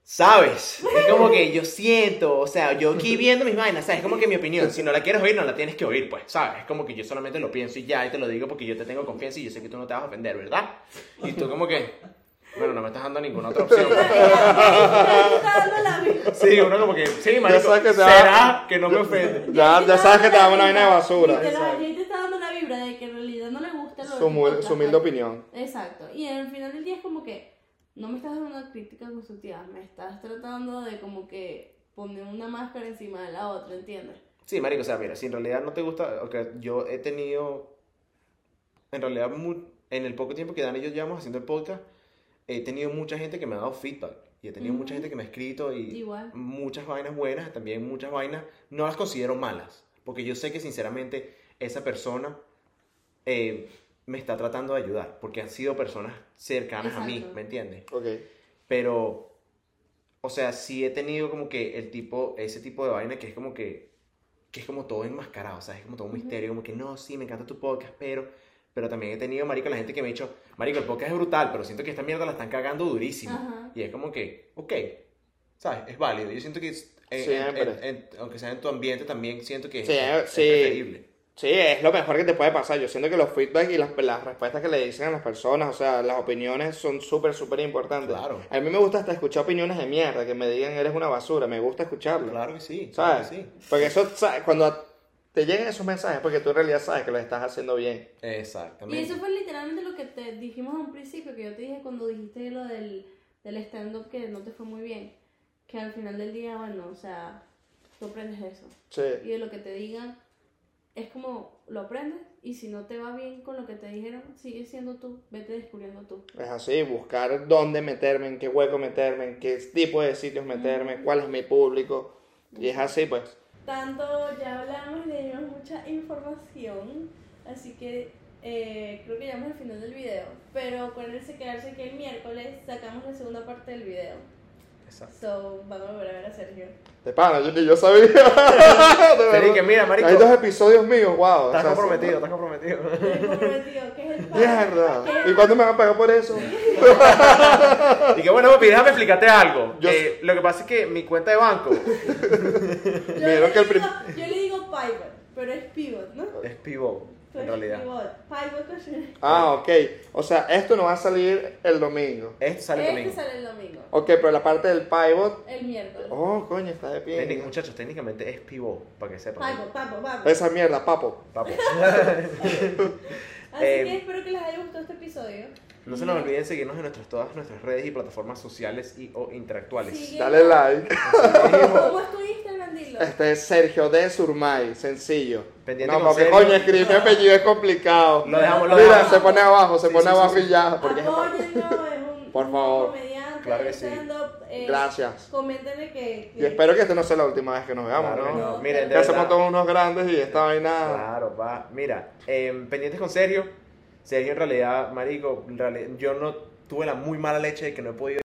¿Sabes? Es como que yo siento, o sea, yo aquí viendo mis vainas, ¿sabes? Es como que mi opinión, si no la quieres oír, no la tienes que oír, pues, ¿sabes? Es como que yo solamente lo pienso y ya, y te lo digo porque yo te tengo confianza y yo sé que tú no te vas a ofender, ¿verdad? Y tú como que, bueno, no me estás dando ninguna otra opción. pues. Está dando la vida. Sí, uno como que, sí, marico, sabes que ¿será que no me ofende? Ya, ya sabes que te da una vaina de basura. Te está dando la vibra de que en realidad no le gusta lo Su, humilde pues. opinión. Exacto. Y al final del día es como que no me estás dando una crítica constructiva, me estás tratando de como que poner una máscara encima de la otra, ¿entiendes? Sí, marico, o sea, mira, si en realidad no te gusta, ok, yo he tenido, en realidad, en el poco tiempo que Dan y yo llevamos haciendo el podcast, he tenido mucha gente que me ha dado feedback. Y he tenido mucha gente que me ha escrito y Igual. muchas vainas buenas, también muchas vainas, no las considero malas, porque yo sé que sinceramente esa persona eh, me está tratando de ayudar, porque han sido personas cercanas a mí, Exacto. ¿me entiendes? Ok. Pero, o sea, sí he tenido como que el tipo, ese tipo de vaina que es como que, que es como todo enmascarado, ¿sabes? Es como todo un misterio, como que no, sí, me encanta tu podcast, pero, pero también he tenido, marico, la gente que me ha dicho, marico, el podcast es brutal, pero siento que esta mierda la están cagando durísimo. Ajá. Y es como que, ok, ¿sabes? Es válido. Yo siento que, es- en- en- en- en- aunque sea en tu ambiente, también siento que Sí, es, es sí. preferible. Sí, es lo mejor que te puede pasar. Yo siento que los feedback y las, las respuestas que le dicen a las personas, o sea, las opiniones son súper, súper importantes. Claro. A mí me gusta hasta escuchar opiniones de mierda, que me digan eres una basura, me gusta escucharlo. Claro que sí, claro ¿Sabes? que sí. Porque eso, ¿sabes? cuando te llegan esos mensajes, porque tú en realidad sabes que lo estás haciendo bien. Exactamente. Y eso fue literalmente lo que te dijimos a un principio, que yo te dije cuando dijiste lo del, del stand-up que no te fue muy bien. Que al final del día, bueno, o sea, tú aprendes eso. Sí. Y de lo que te digan, es como lo aprendes. Y si no te va bien con lo que te dijeron, sigue siendo tú, vete descubriendo tú. Es así, buscar dónde meterme, en qué hueco meterme, en qué tipo de sitios meterme, cuál es mi público. Y es así, pues. Tanto ya hablamos y le dimos mucha información, así que eh, creo que llegamos al final del video. Pero acuérdense quedarse que el miércoles sacamos la segunda parte del video. Exacto. So, van a volver a ver a Sergio. De pana, yo ni yo sabía. De mira, marico. Hay dos episodios míos, wow. Estás o sea, comprometido, estás comprometido. El comprometido, que es el padre. Mierda. ¿Y cuándo me van a pagar por eso? Y que bueno, papi, déjame explicarte algo. Yo- Eh, lo que pasa es que mi cuenta de banco Yo, le que el digo, yo le digo pivot, pero es pivot, ¿no? es pivot, Pero en es realidad. Pivot. Pivot es- Ah, ok. O sea, esto no va a salir el domingo. Esto sale el Este domingo. sale el domingo, Ok, pero la parte del pivot. el miércoles. Oh, coño, está de Técnic- pie. muchachos, técnicamente es pivot, para que sepan. Pivot, pivot, pivot. Esa mierda, papo. Papo. Así Eh, que espero que les haya gustado este episodio. No se nos olviden seguirnos en nuestras, todas nuestras redes y plataformas sociales y o interactuales. Dale like. ¿Cómo es tu Instagram? Dilo. Este es Sergio de Surmay, sencillo. Pendiente no, con porque Sergio. coño, escribir mi apellido es complicado. Lo dejamos, lo Mira, dejamos. se pone abajo, se Sí, pone sí, sí, abajo sí. y ya. Porque es- Apóyenlo, es un, Por un favor. comediante, Claro que sí. stand-up, eh, Gracias. Coméntenle que, Y espero que esta no sea la última vez que nos veamos, Claro que ¿no? no. Miren, de Ya verdad. todos unos grandes y esta vaina. Claro, va. Mira, em, pendientes con Sergio. Sergio, en realidad, marico, en realidad, yo no tuve la muy mala leche de que no he podido